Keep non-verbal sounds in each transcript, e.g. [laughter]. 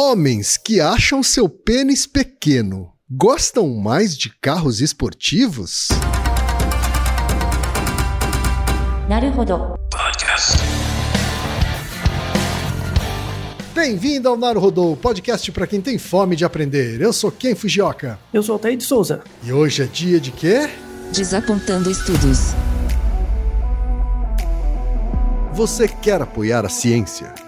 Homens que acham seu pênis pequeno gostam mais de carros esportivos? Naruhodo. Bem-vindo ao Naruhodô, podcast para quem tem fome de aprender. Eu sou Ken Fujioka. Eu sou Altair de Souza. E hoje é dia de quê? Desapontando estudos. Você quer apoiar a ciência?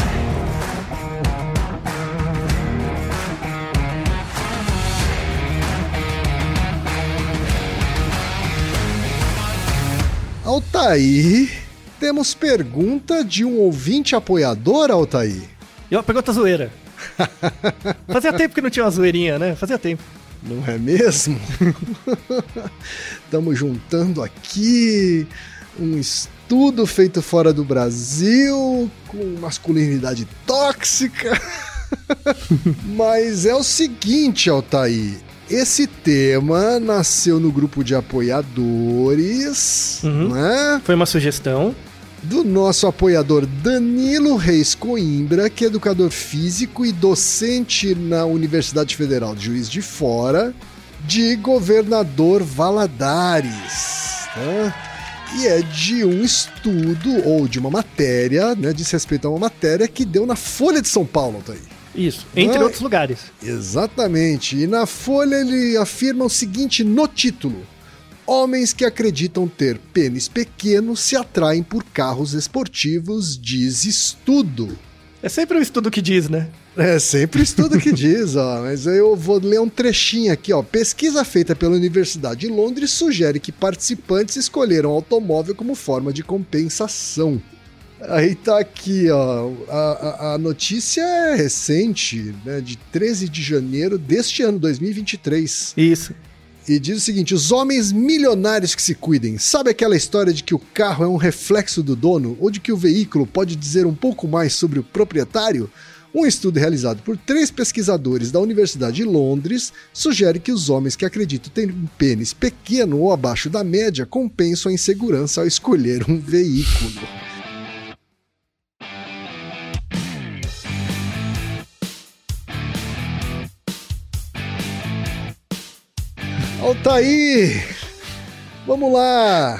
Altair, temos pergunta de um ouvinte apoiador, Altair. E uma pergunta zoeira. [laughs] Fazia tempo que não tinha uma zoeirinha, né? Fazia tempo. Não é mesmo? [laughs] Estamos juntando aqui um estudo feito fora do Brasil com masculinidade tóxica. [laughs] Mas é o seguinte, Altair. Esse tema nasceu no grupo de apoiadores, Uhum. né? Foi uma sugestão. do nosso apoiador Danilo Reis Coimbra, que é educador físico e docente na Universidade Federal de Juiz de Fora, de Governador Valadares. tá? E é de um estudo ou de uma matéria, né, diz respeito a uma matéria que deu na Folha de São Paulo, tá aí. Isso. Entre outros lugares. Exatamente. E na Folha ele afirma o seguinte no título: Homens que acreditam ter pênis pequeno se atraem por carros esportivos, diz estudo. É sempre um estudo que diz, né? É sempre estudo que diz, ó. [laughs] Mas eu vou ler um trechinho aqui, ó. Pesquisa feita pela Universidade de Londres sugere que participantes escolheram automóvel como forma de compensação. Aí tá aqui, ó. A, a- a notícia é recente, né? De 13 de janeiro deste ano, 2023. Isso. E diz o seguinte: os homens milionários que se cuidem. Sabe aquela história de que o carro é um reflexo do dono ou de que o veículo pode dizer um pouco mais sobre o proprietário? Um estudo realizado por três pesquisadores da Universidade de Londres sugere que os homens que acreditam ter um pênis pequeno ou abaixo da média compensam a insegurança ao escolher um veículo. Altair! Vamos lá!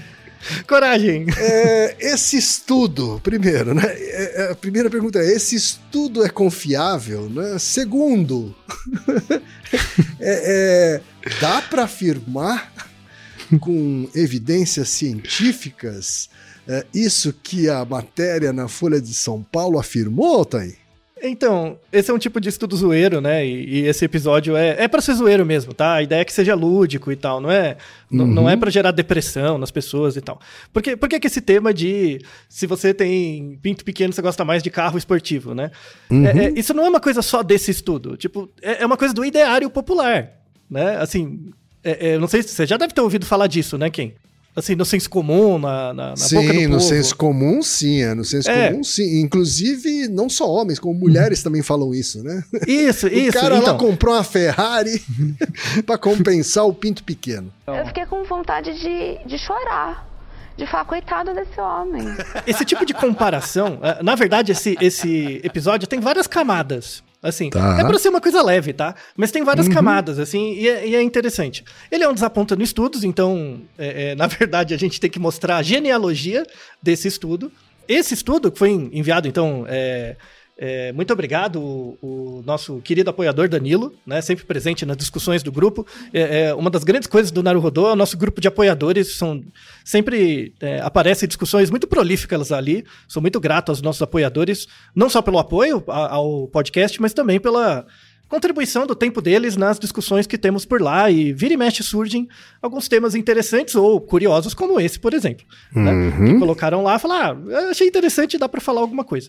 [laughs] Coragem. É, esse estudo, primeiro, né? é, é, a primeira pergunta é: esse estudo é confiável? Né? Segundo, [laughs] é, é, dá para afirmar com evidências científicas é, isso que a matéria na Folha de São Paulo afirmou, Altair? Então, esse é um tipo de estudo zoeiro, né? E, e esse episódio é, é para ser zoeiro mesmo, tá? A ideia é que seja lúdico e tal, não é, uhum. não é para gerar depressão nas pessoas e tal. Por que, por que, que esse tema de se você tem pinto pequeno, você gosta mais de carro esportivo, né? Uhum. É, é, isso não é uma coisa só desse estudo. Tipo, é, é uma coisa do ideário popular, né? Assim, é, é, não sei se você já deve ter ouvido falar disso, né, Quem? Assim, no senso comum, na, na, na sim, boca do povo. no senso comum, sim. É, no senso é. comum, sim. Inclusive, não só homens, como mulheres também falam isso, né? Isso, [laughs] o isso. O cara então. lá comprou uma Ferrari [laughs] para compensar o pinto pequeno. Eu fiquei com vontade de, de chorar de falar, coitado desse homem. Esse tipo de comparação, é, na verdade, esse, esse episódio tem várias camadas. Assim, tá. é pra ser uma coisa leve, tá? Mas tem várias uhum. camadas, assim, e é, e é, interessante. Ele é um desaponta no estudos, então, é, é, na [laughs] verdade, a gente tem que mostrar a genealogia desse estudo. Esse estudo que foi enviado, então, é, muito obrigado, o, o, nosso querido apoiador Danilo, né, sempre presente nas discussões do grupo. É, é uma das grandes coisas do Naruhodô é o nosso grupo de apoiadores, são sempre é, aparecem discussões muito prolíficas ali. Sou muito grato aos nossos apoiadores, não só pelo apoio ao podcast, mas também pela contribuição do tempo deles nas discussões que temos por lá e vira e mexe surgem alguns temas interessantes ou curiosos como esse, por exemplo, né? uhum. né? que colocaram lá, falar, ah, achei interessante, dá para falar alguma coisa.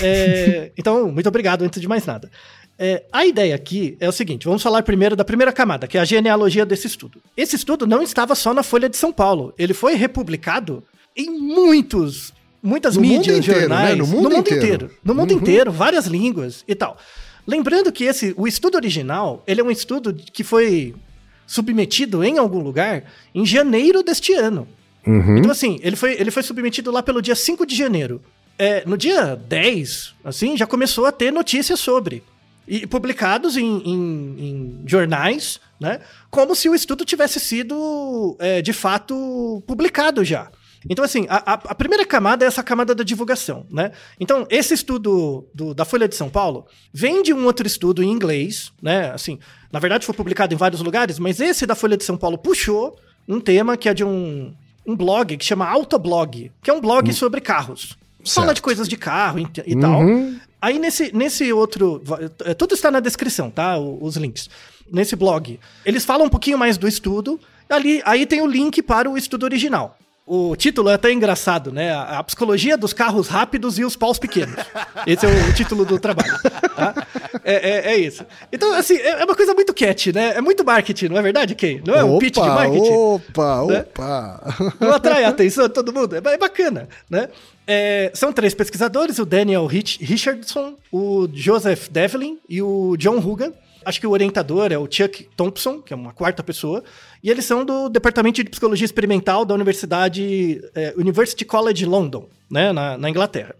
É, [laughs] então, muito obrigado antes de mais nada. É, a ideia aqui é o seguinte: vamos falar primeiro da primeira camada, que é a genealogia desse estudo. Esse estudo não estava só na Folha de São Paulo, ele foi republicado em muitos, muitas no mídias, inteiro, jornais, né? no, mundo, no mundo inteiro. inteiro. No mundo uhum. inteiro, várias línguas e tal. Lembrando que esse, o estudo original, ele é um estudo que foi submetido em algum lugar em janeiro deste ano. Uhum. Então, assim, ele foi, ele foi submetido lá pelo dia 5 de janeiro. É, no dia 10, assim, já começou a ter notícias sobre. E publicados em, em, em jornais, né? Como se o estudo tivesse sido, é, de fato, publicado já. Então, assim, a, a, primeira camada é essa camada da divulgação, né? Então, esse estudo do, da Folha de São Paulo vem de um outro estudo em inglês, né? Assim, na verdade foi publicado em vários lugares, mas esse da Folha de São Paulo puxou um tema que é de um, um blog que chama Autoblog, que é um blog hum. sobre carros. Certo. Fala de coisas de carro e, e uhum. tal. Aí nesse, nesse outro. É, tudo está na descrição, tá? Os links. Nesse blog. Eles falam um pouquinho mais do estudo. Ali, aí tem o link para o estudo original. O título é até engraçado, né? A, psicologia dos carros rápidos e os paus pequenos. Esse é o, título do trabalho. Tá? É, é, é, isso. Então, assim, é, é uma coisa muito cat, né? É muito marketing, não é verdade, Kay? Não é um pitch de marketing? Opa, né? opa! Não atrai a atenção de todo mundo? É, é bacana, né? É, são três pesquisadores, o Daniel Rich Richardson, o Joseph Devlin e o John Hugan. Acho que o orientador é o Chuck Thompson, que é uma quarta pessoa. E eles são do Departamento de Psicologia Experimental da Universidade é, University College London, né, na, na Inglaterra.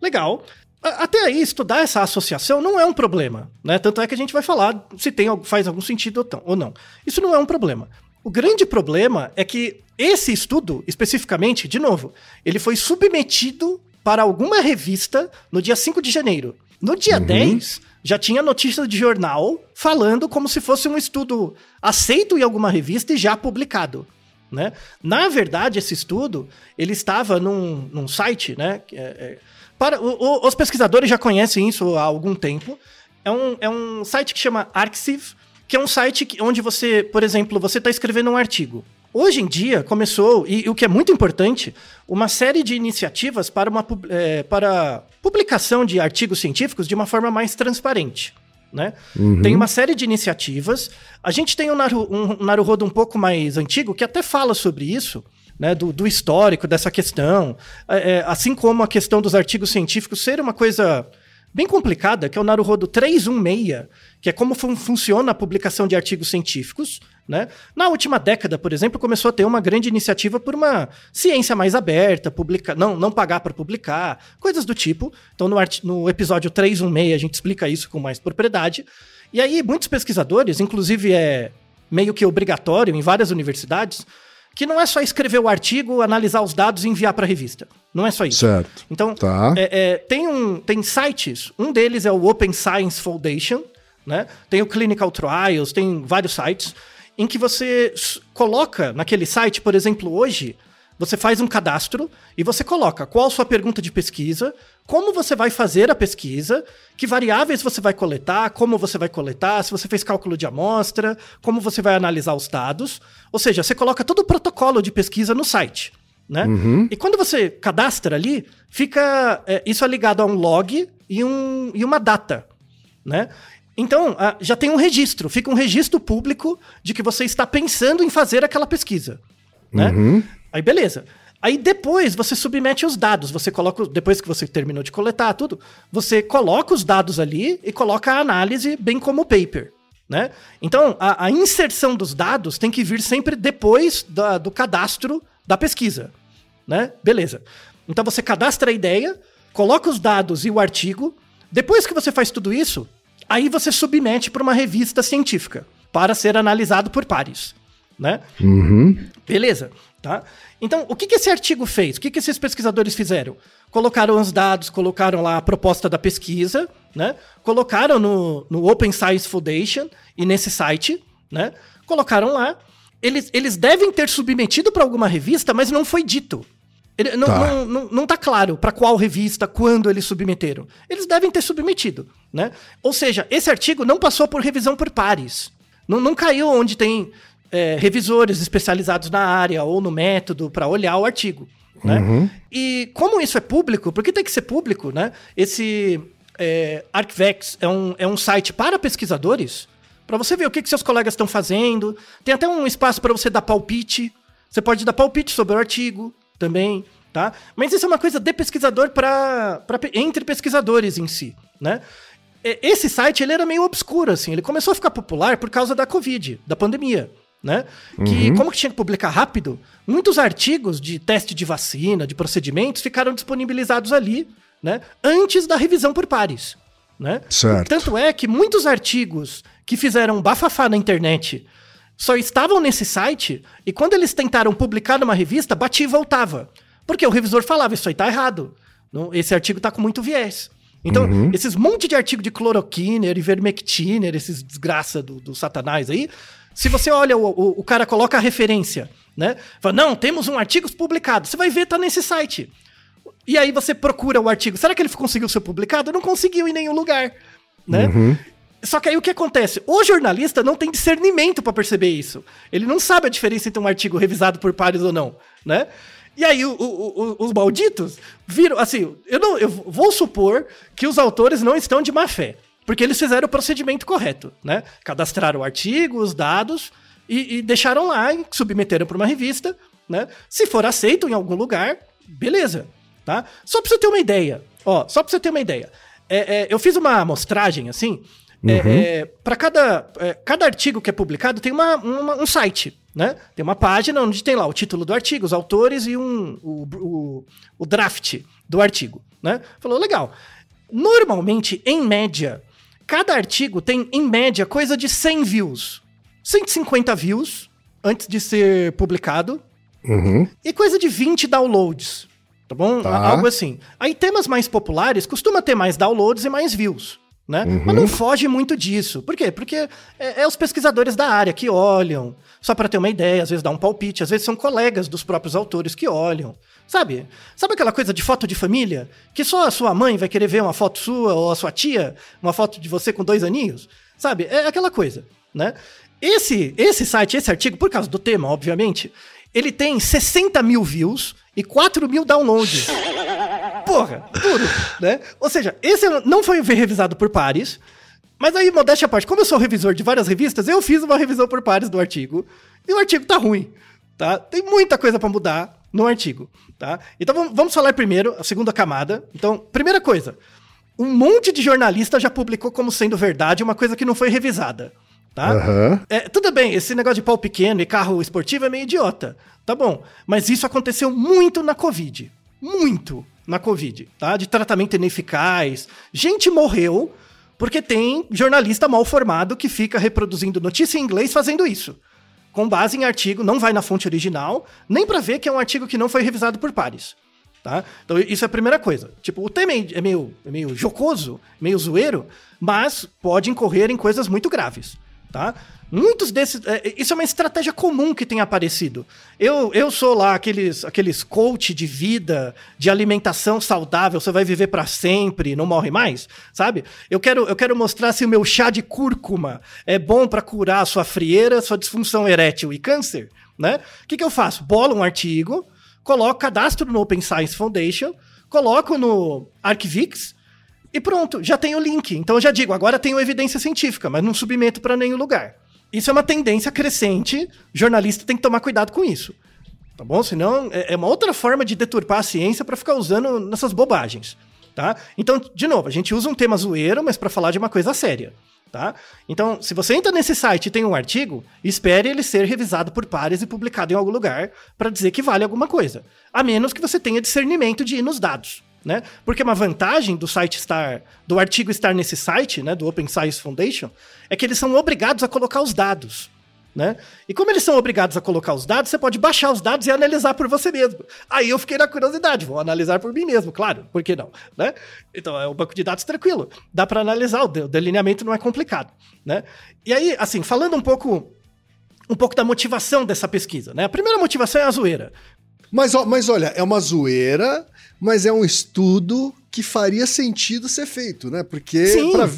Legal. Até aí, estudar essa associação não é um problema, né? Tanto é que a gente vai falar se tem, faz algum sentido ou não. Isso não é um problema. O grande problema é que esse estudo, especificamente, de novo, ele foi submetido para alguma revista no dia 5 de janeiro. No dia uhum. 10, já tinha notícias de jornal falando como se fosse um estudo aceito em alguma revista e já publicado. Né? Na verdade, esse estudo ele estava num, num site, né? É, é, para, o, o, os pesquisadores já conhecem isso há algum tempo. É um, é um site que chama Arxiv, que é um site que, onde você, por exemplo, você está escrevendo um artigo. Hoje em dia começou, e, e, o que é muito importante, uma série de iniciativas para, uma, é, para publicação de artigos científicos de uma forma mais transparente. Né? Uhum. Tem uma série de iniciativas. A gente tem um, Naru, um Naruhodo um pouco mais antigo que até fala sobre isso, né? do, do histórico dessa questão. É, é assim como a questão dos artigos científicos ser uma coisa bem complicada, que é o Naruhodo 316, que é como fun funciona a publicação de artigos científicos. Né? Na última década, por exemplo, começou a ter uma grande iniciativa por uma ciência mais aberta, publica, não, não pagar para publicar, coisas do tipo. Então, no, no episódio 316, a gente explica isso com mais propriedade. E aí, muitos pesquisadores, inclusive é meio que obrigatório em várias universidades, que não é só escrever o artigo, analisar os dados e enviar para a revista. Não é só isso. Certo. Então, tá. é, é, tem, um, tem sites, um deles é o Open Science Foundation, né? tem o Clinical Trials, tem vários sites em que você coloca naquele site, por exemplo, hoje, você faz um cadastro e você coloca qual a sua pergunta de pesquisa, como você vai fazer a pesquisa, que variáveis você vai coletar, como você vai coletar, se você fez cálculo de amostra, como você vai analisar os dados. Ou seja, você coloca todo o protocolo de pesquisa no site. Né? Uhum. E quando você cadastra ali, fica é, isso é ligado a um log e, um, e uma data. Né? Então, já tem um registro, fica um registro público de que você está pensando em fazer aquela pesquisa. Né? Uhum. Aí beleza. Aí depois você submete os dados, você coloca, depois que você terminou de coletar tudo, você coloca os dados ali e coloca a análise bem como o paper. Né? Então, a, a inserção dos dados tem que vir sempre depois da, do cadastro da pesquisa. Né? Beleza. Então você cadastra a ideia, coloca os dados e o artigo. Depois que você faz tudo isso, aí você submete para uma revista científica para ser analisado por pares. Né? Uhum. Beleza. Tá? Então, o que, que esse artigo fez? O que, que esses pesquisadores fizeram? Colocaram os dados, colocaram lá a proposta da pesquisa, né? colocaram no, no Open Science Foundation e nesse site, né? colocaram lá. Eles, eles devem ter submetido para alguma revista, mas não foi dito. Ele, não, tá. Não, não, não tá claro para qual revista, quando eles submeteram. Eles devem ter submetido, né? Ou seja, esse artigo não passou por revisão por pares. Não, não caiu onde tem é, revisores especializados na área ou no método para olhar o artigo. Né? Uhum. E como isso é público, porque tem que ser público, né? Esse é, Arcvex é um, é um site para pesquisadores, para você ver o que, que seus colegas estão fazendo. Tem até um espaço para você dar palpite. Você pode dar palpite sobre o artigo também, tá? Mas isso é uma coisa de pesquisador para entre pesquisadores em si, né? Esse site ele era meio obscuro assim, ele começou a ficar popular por causa da Covid, da pandemia né? Que uhum. como que tinha que publicar rápido, muitos artigos de teste de vacina, de procedimentos, ficaram disponibilizados ali, né? Antes da revisão por pares, né? Certo. Tanto é que muitos artigos que fizeram bafafá na internet só estavam nesse site e quando eles tentaram publicar numa revista, batia e voltava. Porque o revisor falava, isso aí tá errado. Esse artigo tá com muito viés. Então, uhum. esses monte de artigo de cloroquina, ivermectina, esses desgraça do, do satanás aí, se você olha, o, o, o, cara coloca a referência, né? Fala, não, temos um artigo publicado. Você vai ver, tá nesse site. E aí você procura o artigo. Será que ele conseguiu ser publicado? Não conseguiu em nenhum lugar, né? Uhum. Só que aí o que acontece? O jornalista não tem discernimento para perceber isso. Ele não sabe a diferença entre um artigo revisado por pares ou não, né? E aí o, o, os malditos viram, assim, eu não, eu vou supor que os autores não estão de má fé. Porque eles fizeram o procedimento correto, né? Cadastraram o artigo, os dados e, e deixaram lá e submeteram para uma revista, né? Se for aceito em algum lugar, beleza, tá? Só para você ter uma ideia, ó, só para você ter uma ideia. É, é, eu fiz uma amostragem assim. É, uhum. É, para cada, é, cada artigo que é publicado tem uma, uma, um site, né? Tem uma página onde tem lá o título do artigo, os autores e um, o, o, o draft do artigo, né? Falou, legal. Normalmente, em média, Cada artigo tem, em média, coisa de 100 views. 150 views antes de ser publicado. Uhum. E coisa de 20 downloads. Tá bom? Tá. Algo assim. Aí temas mais populares costuma ter mais downloads e mais views. Né? Uhum. Mas não foge muito disso. Por quê? Porque é, é os pesquisadores da área que olham, só para ter uma ideia, às vezes dá um palpite, às vezes são colegas dos próprios autores que olham. Sabe? Sabe aquela coisa de foto de família? Que só a sua mãe vai querer ver uma foto sua ou a sua tia, uma foto de você com dois aninhos? Sabe? É aquela coisa, né? Esse, esse site, esse artigo, por causa do tema, obviamente, ele tem 60 mil views e 4 mil downloads. Porra, tudo, né? Ou seja, esse não foi revisado por pares, mas aí, modéstia à parte, como eu sou revisor de várias revistas, eu fiz uma revisão por pares do artigo, e o artigo tá ruim, tá? Tem muita coisa para mudar, no artigo, tá? Então vamos falar primeiro a segunda camada. Então, primeira coisa, um monte de jornalista já publicou como sendo verdade uma coisa que não foi revisada, tá? Uhum. É, tudo bem, esse negócio de pau pequeno e carro esportivo é meio idiota, tá bom? Mas isso aconteceu muito na Covid, muito na Covid, tá? De tratamento ineficaz, gente morreu porque tem jornalista mal formado que fica reproduzindo notícia em inglês fazendo isso com base em artigo, não vai na fonte original, nem para ver que é um artigo que não foi revisado por pares. Tá? Então, isso é a primeira coisa. Tipo, o tema é meio, é meio jocoso, meio zoeiro, mas pode incorrer em coisas muito graves. tá? Muitos desses. É, isso é uma estratégia comum que tem aparecido. Eu, eu sou lá aqueles, aqueles coach de vida, de alimentação saudável, você vai viver para sempre, não morre mais, sabe? Eu quero, eu quero mostrar se o meu chá de cúrcuma é bom para curar sua frieira, sua disfunção erétil e câncer, né? O que, que eu faço? Bolo um artigo, coloco cadastro no Open Science Foundation, coloco no Archivix e pronto, já tenho o link. Então eu já digo, agora tenho evidência científica, mas não submeto para nenhum lugar. Isso é uma tendência crescente, jornalista tem que tomar cuidado com isso. Tá bom? Senão é, é uma outra forma de deturpar a ciência para ficar usando nessas bobagens. Tá? Então, de novo, a gente usa um tema zoeiro, mas para falar de uma coisa séria. Tá? Então, se você entra nesse site e tem um artigo, espere ele ser revisado por pares e publicado em algum lugar para dizer que vale alguma coisa. A menos que você tenha discernimento de ir nos dados né? Porque uma vantagem do site estar, do artigo estar nesse site, né, do Open Science Foundation, é que eles são obrigados a colocar os dados. Né? E como eles são obrigados a colocar os dados, você pode baixar os dados e analisar por você mesmo. Aí eu fiquei na curiosidade, vou analisar por mim mesmo, claro, por que não? Né? Então é um banco de dados tranquilo, dá para analisar, o delineamento não é complicado. Né? E aí, assim, falando um pouco um pouco da motivação dessa pesquisa, né? A primeira motivação é a zoeira. Mas, mas olha, é uma zoeira mas é um estudo que faria sentido ser feito, né? Porque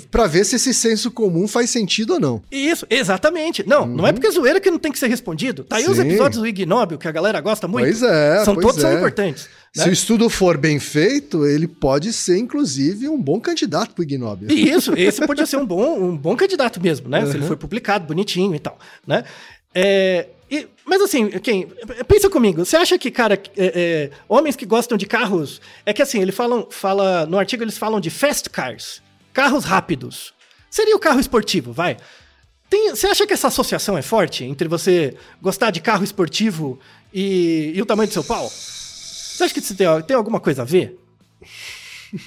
para ver se esse senso comum faz sentido ou não. Isso, exatamente. Não, uhum. não é porque é zoeira que não tem que ser respondido. Tá aí Sim. os episódios do Ignóbil, que a galera gosta muito. Pois é. São pois todos é. são importantes. Né? Se o estudo for bem feito, ele pode ser, inclusive, um bom candidato para o Ignóbil. Isso, esse podia ser um bom, um bom candidato mesmo, né? Uhum. Se ele for publicado bonitinho e tal, né? É, mas assim, quem, pensa comigo, você acha que, cara, é, é, homens que gostam de carros, é que assim, eles falam, fala, no artigo eles falam de fast cars, carros rápidos. Seria o carro esportivo, vai. Tem, você acha que essa associação é forte entre você gostar de carro esportivo e, e o tamanho do seu pau? Você acha que isso tem, tem alguma coisa a ver? [laughs]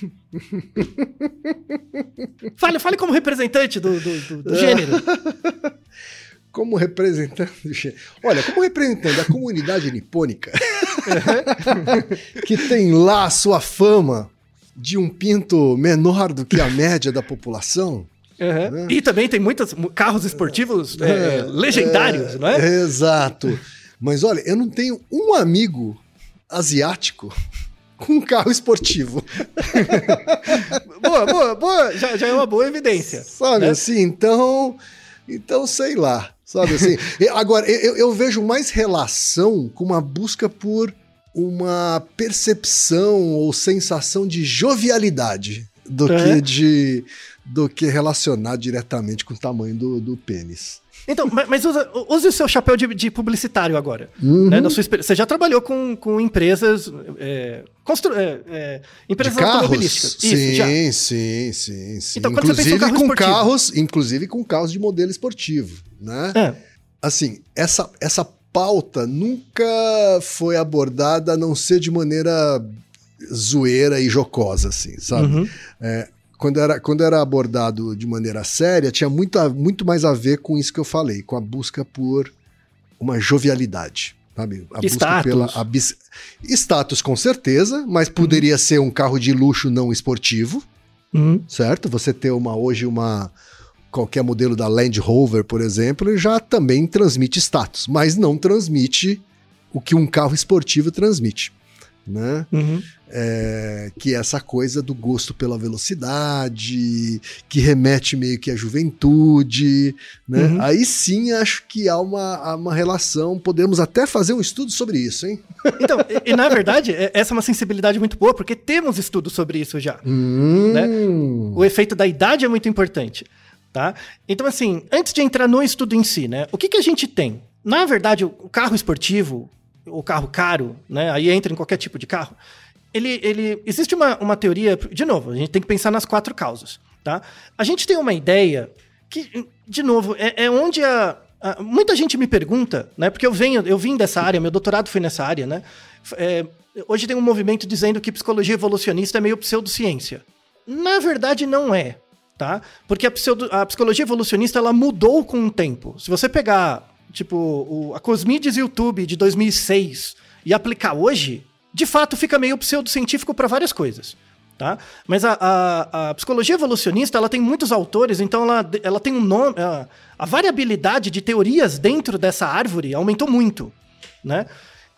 fale, fale como representante do, do, do, do gênero. [laughs] como representante. [laughs] Olha, como representante da comunidade nipônica, [laughs] que tem lá a sua fama de um pinto menor do que a média da população. Uhum. Né? E também tem muitos carros esportivos é, é, legendários, é, não é? Exato. Mas olha, eu não tenho um amigo asiático com um carro esportivo. [laughs] boa, boa, boa. Já, já, é uma boa evidência. Sabe né? assim, então. Então, sei lá. Sabe assim? Agora, eu, eu vejo mais relação com uma busca por uma percepção ou sensação de jovialidade do é. que de do que relacionar diretamente com o tamanho do, do pênis. Então, mas usa, use o seu chapéu de, de publicitário agora. Uhum. Né? Sua, você já trabalhou com, com empresas. É, constru, é, é, empresas de automobilísticas. Sim, Isso, sim, sim, sim. Então, inclusive carro com esportivo? carros, inclusive com carros de modelo esportivo, né? É. Assim, essa, essa pauta nunca foi abordada a não ser de maneira zoeira e jocosa, assim, sabe? Uhum. É, quando era, quando era abordado de maneira séria, tinha muito, muito mais a ver com isso que eu falei, com a busca por uma jovialidade. Sabe? A Status. busca pela. A bis... Status, com certeza, mas uhum. poderia ser um carro de luxo não esportivo. Uhum. Certo? Você ter uma hoje uma. Qualquer modelo da Land Rover, por exemplo, já também transmite status, mas não transmite o que um carro esportivo transmite né? Uhum. É, que é essa coisa do gosto pela velocidade, que remete meio que à juventude, né? Uhum. Aí sim acho que há uma, uma relação, podemos até fazer um estudo sobre isso, hein? Então, e, e na verdade, é, essa é uma sensibilidade muito boa, porque temos estudos sobre isso já. Hum. Né? O efeito da idade é muito importante. Tá? Então, assim, antes de entrar no estudo em si, né? O que, que a gente tem? Na verdade, o carro esportivo, o carro caro, né? Aí entra em qualquer tipo de carro. Ele, ele existe uma, uma teoria, de novo, a gente tem que pensar nas quatro causas, tá? A gente tem uma ideia que, de novo, é, é onde a, a, muita gente me pergunta, né? Porque eu venho, eu vim dessa área, meu doutorado foi nessa área, né? É, hoje tem um movimento dizendo que psicologia evolucionista é meio pseudociência. Na verdade, não é, tá? Porque a, pseudo, a psicologia evolucionista ela mudou com o tempo. Se você pegar tipo, o, a Cosmides YouTube de 2006 e aplicar hoje, de fato fica meio pseudocientífico para várias coisas. Tá? Mas a, a, a, psicologia evolucionista ela tem muitos autores, então ela, ela tem um nome. A, a variabilidade de teorias dentro dessa árvore aumentou muito. Né?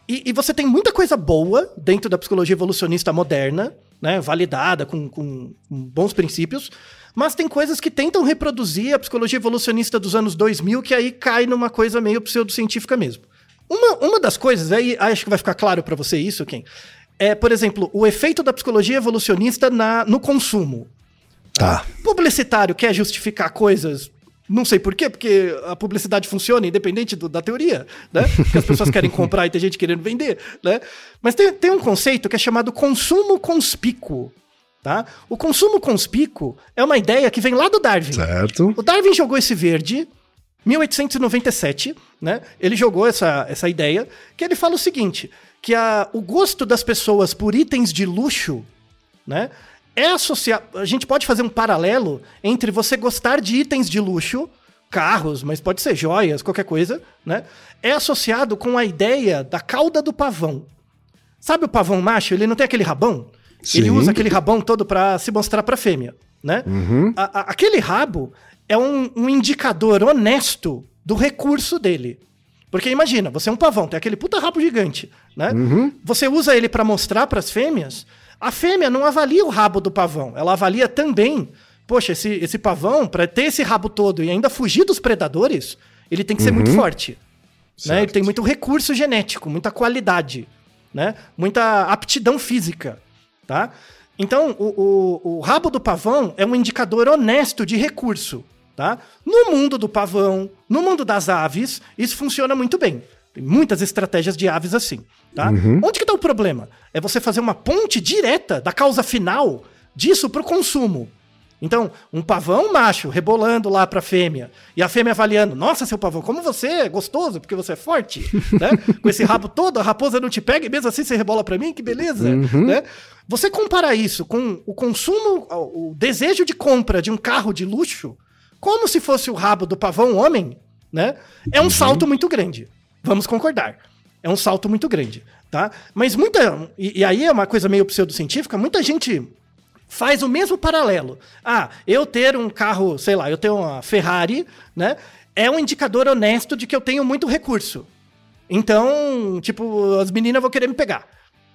E, e, você tem muita coisa boa dentro da psicologia evolucionista moderna, né? validada, com, com, com bons princípios, mas tem coisas que tentam reproduzir a psicologia evolucionista dos anos 2000, que aí cai numa coisa meio pseudocientífica mesmo. Uma, uma das coisas, aí acho que vai ficar claro para você isso, Ken, é, por exemplo, o efeito da psicologia evolucionista na, no consumo. Tá. Publicitário quer justificar coisas não sei por quê, porque a publicidade funciona independente do, da teoria, né? Porque as pessoas querem comprar e tem gente querendo vender, né? Mas tem, tem um conceito que é chamado consumo conspícuo, tá? O consumo conspícuo é uma ideia que vem lá do Darwin. Certo. O Darwin jogou esse verde 1897, né? Ele jogou essa, essa ideia que ele fala o seguinte, que a, o gosto das pessoas por itens de luxo, né? É associado. A gente pode fazer um paralelo entre você gostar de itens de luxo, carros, mas pode ser joias, qualquer coisa, né? É associado com a ideia da cauda do pavão. Sabe o pavão macho? Ele não tem aquele rabão? Sim. Ele usa aquele rabão todo para se mostrar para fêmea, né? Uhum. A, a, aquele rabo é um, um indicador honesto do recurso dele. Porque imagina, você é um pavão, tem aquele puta rabo gigante, né? Uhum. Você usa ele para mostrar para as fêmeas. A fêmea não avalia o rabo do pavão, ela avalia também. Poxa, esse, esse pavão, para ter esse rabo todo e ainda fugir dos predadores, ele tem que ser muito uhum. forte. Né? Ele tem muito recurso genético, muita qualidade, né? muita aptidão física. Tá? Então, o, o, o rabo do pavão é um indicador honesto de recurso. Tá? No mundo do pavão, no mundo das aves, isso funciona muito bem. Tem muitas estratégias de aves assim. Tá? Uhum. Onde que está o problema? É você fazer uma ponte direta da causa final disso para o consumo. Então, um pavão macho rebolando lá para a fêmea e a fêmea avaliando: Nossa, seu pavão, como você é gostoso, porque você é forte, [laughs] né? Com esse rabo todo, a raposa não te pega e mesmo assim você rebola para mim, que beleza, uhum. né? Você comparar isso com o consumo, o desejo de compra de um carro de luxo, como se fosse o rabo do pavão homem, né? É um uhum. salto muito grande. Vamos concordar. É um salto muito grande, tá? Mas muita. E, e aí é uma coisa meio pseudocientífica, muita gente faz o mesmo paralelo. Ah, eu ter um carro, sei lá, eu ter uma Ferrari, né? É um indicador honesto de que eu tenho muito recurso. Então, tipo, as meninas vão querer me pegar.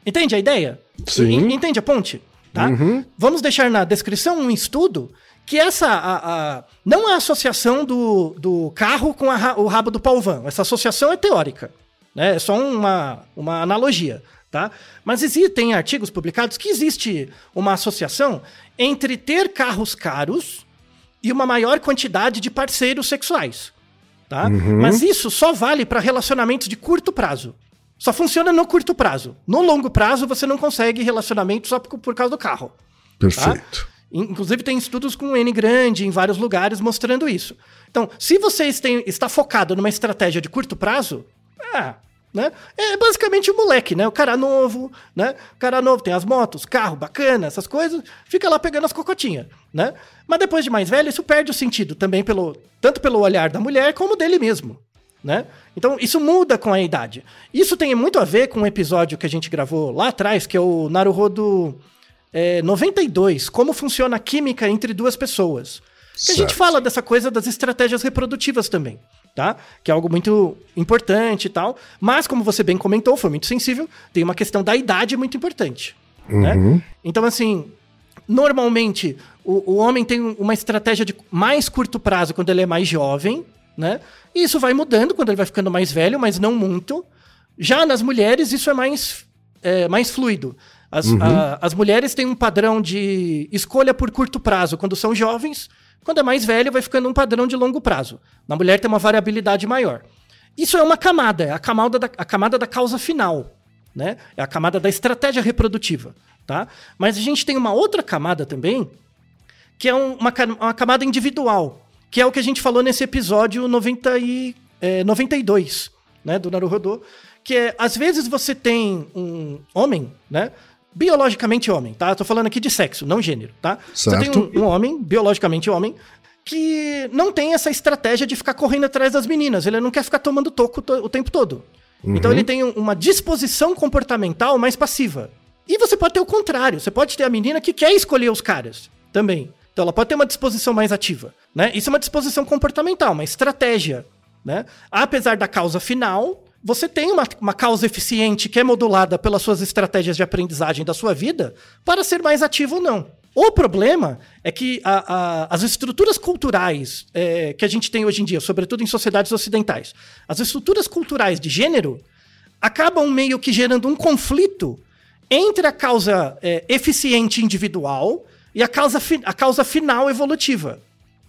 Entende a ideia? Sim. Entende a ponte? Tá? Uhum. Vamos deixar na descrição um estudo que essa a, a, não a associação do, do carro com a, o rabo do palvão. Essa associação é teórica. Né? É só uma, uma analogia. Tá? Mas existem artigos publicados que existe uma associação entre ter carros caros e uma maior quantidade de parceiros sexuais. Tá? Uhum. Mas isso só vale para relacionamentos de curto prazo. Só funciona no curto prazo. No longo prazo, você não consegue relacionamento só por, causa do carro. Perfeito. Tá? Inclusive, tem estudos com N grande em vários lugares mostrando isso. Então, se você está focado numa estratégia de curto prazo, é, né? É basicamente o moleque, né? O cara novo, né? O cara novo tem as motos, carro bacana, essas coisas, fica lá pegando as cocotinhas, né? Mas depois de mais velho, isso perde o sentido também pelo tanto pelo olhar da mulher como dele mesmo, né? Então, isso muda com a idade. Isso tem muito a ver com um episódio que a gente gravou lá atrás, que é o Naruhodo é, 92, como funciona a química entre duas pessoas. Que a gente fala dessa coisa das estratégias reprodutivas também, tá? Que é algo muito importante e tal. Mas, como você bem comentou, foi muito sensível, tem uma questão da idade muito importante. Né? Uhum. Né? Então, assim, normalmente o, o homem tem uma estratégia de mais curto prazo quando ele é mais jovem, né? E isso vai mudando quando ele vai ficando mais velho, mas não muito. Já nas mulheres, isso é mais, é, mais fluido. As, uhum. a, as mulheres têm um padrão de escolha por curto prazo quando são jovens, quando é mais velho, vai ficando um padrão de longo prazo. Na mulher tem uma variabilidade maior. Isso é uma camada, é a camada da, a camada da causa final, né? É a camada da estratégia reprodutiva, tá? Mas a gente tem uma outra camada também, que é um, uma, uma camada individual, que é o que a gente falou nesse episódio 90 e, é, 92, né, do Naruhodo, que é, às vezes você tem um homem, né, biologicamente homem, tá? Eu tô falando aqui de sexo, não gênero, tá? Certo. Você tem um, um homem, biologicamente homem, que não tem essa estratégia de ficar correndo atrás das meninas. Ele não quer ficar tomando toco o tempo todo. Uhum. Então ele tem uma disposição comportamental mais passiva. E você pode ter o contrário. Você pode ter a menina que quer escolher os caras também. Então ela pode ter uma disposição mais ativa. Né? Isso é uma disposição comportamental, uma estratégia. Né? Apesar da causa final, você tem uma, uma causa eficiente que é modulada pelas suas estratégias de aprendizagem da sua vida para ser mais ativo ou não. O problema é que a, a, as estruturas culturais é, que a gente tem hoje em dia, sobretudo em sociedades ocidentais, as estruturas culturais de gênero acabam meio que gerando um conflito entre a causa é, eficiente individual e a causa, a causa final evolutiva.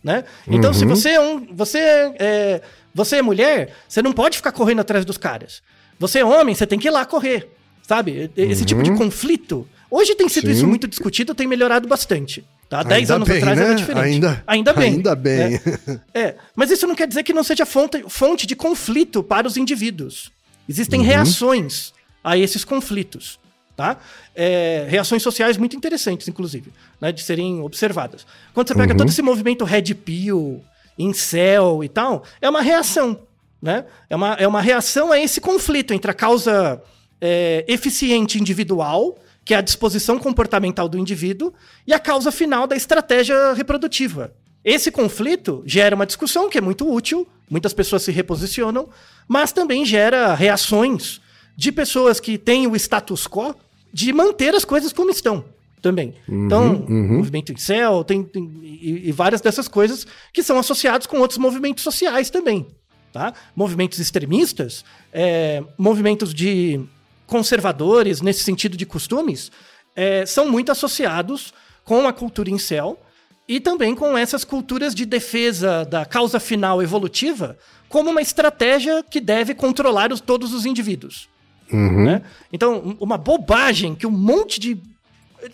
Né? Então, uhum. se você é um. Você é, você é mulher, você não pode ficar correndo atrás dos caras. Você é homem, você tem que ir lá correr. Sabe? Esse uhum. tipo de uhum. conflito. Hoje tem sido Sim. isso muito discutido, tem melhorado bastante. Tá? Dez anos bem, atrás né? era diferente. Ainda, ainda bem. Ainda bem. Né? [laughs] É, mas isso não quer dizer que não seja fonte, fonte de conflito para os indivíduos. Existem uhum. reações a esses conflitos. Tá? É, reações sociais muito interessantes, inclusive, né, de serem observadas. Quando você pega uhum. todo esse movimento Red Pill, Incel e tal, é uma reação. Né? É, uma, é uma reação a esse conflito entre a causa é, eficiente individual, que é a disposição comportamental do indivíduo, e a causa final da estratégia reprodutiva. Esse conflito gera uma discussão que é muito útil, muitas pessoas se reposicionam, mas também gera reações de pessoas que têm o status quo de manter as coisas como estão também. Uhum, então, uhum. movimento incel, tem, tem e, e, várias dessas coisas que são associados com outros movimentos sociais também. Tá? Movimentos extremistas, é, movimentos de conservadores nesse sentido de costumes, é, são muito associados com a cultura incel e também com essas culturas de defesa da causa final evolutiva como uma estratégia que deve controlar os, todos os indivíduos. Uhum. Né? Então, uma bobagem que um monte de.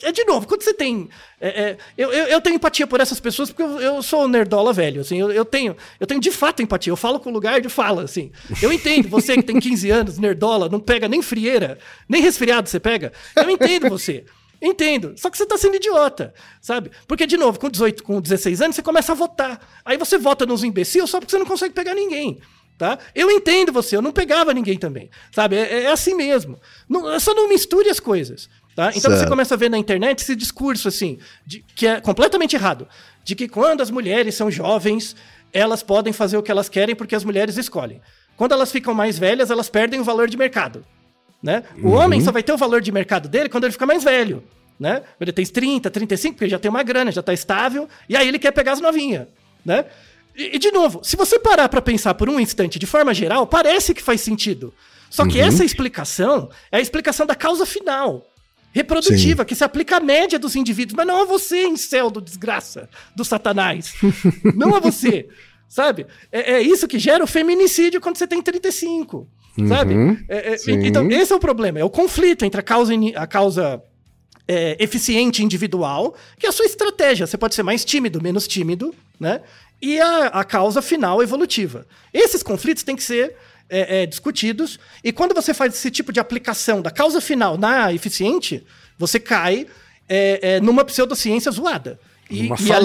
É de novo, quando você tem. É, é, eu, eu, tenho empatia por essas pessoas porque eu, eu sou nerdola velho. Assim, eu, eu, tenho, eu tenho de fato empatia. Eu falo com o lugar de fala. Assim. Eu entendo você que tem 15 anos, nerdola, não pega nem frieira, nem resfriado você pega. Eu entendo você. Entendo. Só que você tá sendo idiota, sabe? Porque, de novo, com 18, com 16 anos, você começa a votar. Aí você vota nos imbecil só porque você não consegue pegar ninguém tá? Eu entendo você, eu não pegava ninguém também, sabe? É, é assim mesmo. Não, só não misture as coisas, tá? Então certo. você começa a ver na internet esse discurso assim, de, que é completamente errado, de que quando as mulheres são jovens, elas podem fazer o que elas querem porque as mulheres escolhem. Quando elas ficam mais velhas, elas perdem o valor de mercado, né? O uhum. homem só vai ter o valor de mercado dele quando ele ficar mais velho, né? Ele tem 30, 35, porque ele já tem uma grana, já tá estável, e aí ele quer pegar as novinhas, né? E, de novo, se você parar para pensar por um instante de forma geral, parece que faz sentido. Só que uhum. essa explicação é a explicação da causa final. Reprodutiva, Sim. que se aplica à média dos indivíduos, mas não a você, em céu do desgraça, do satanás. [laughs] não a você. Sabe? É, é, isso que gera o feminicídio quando você tem 35. Uhum. Sabe? É, é, então, esse é o problema. É o conflito entre a causa, a causa é, eficiente individual, que é a sua estratégia. Você pode ser mais tímido, menos tímido, né? e a, a causa final evolutiva. Esses conflitos têm que ser é, é, discutidos, e quando você faz esse tipo de aplicação da causa final na eficiente, você cai é, é numa pseudociência zoada. E, uma e falácia,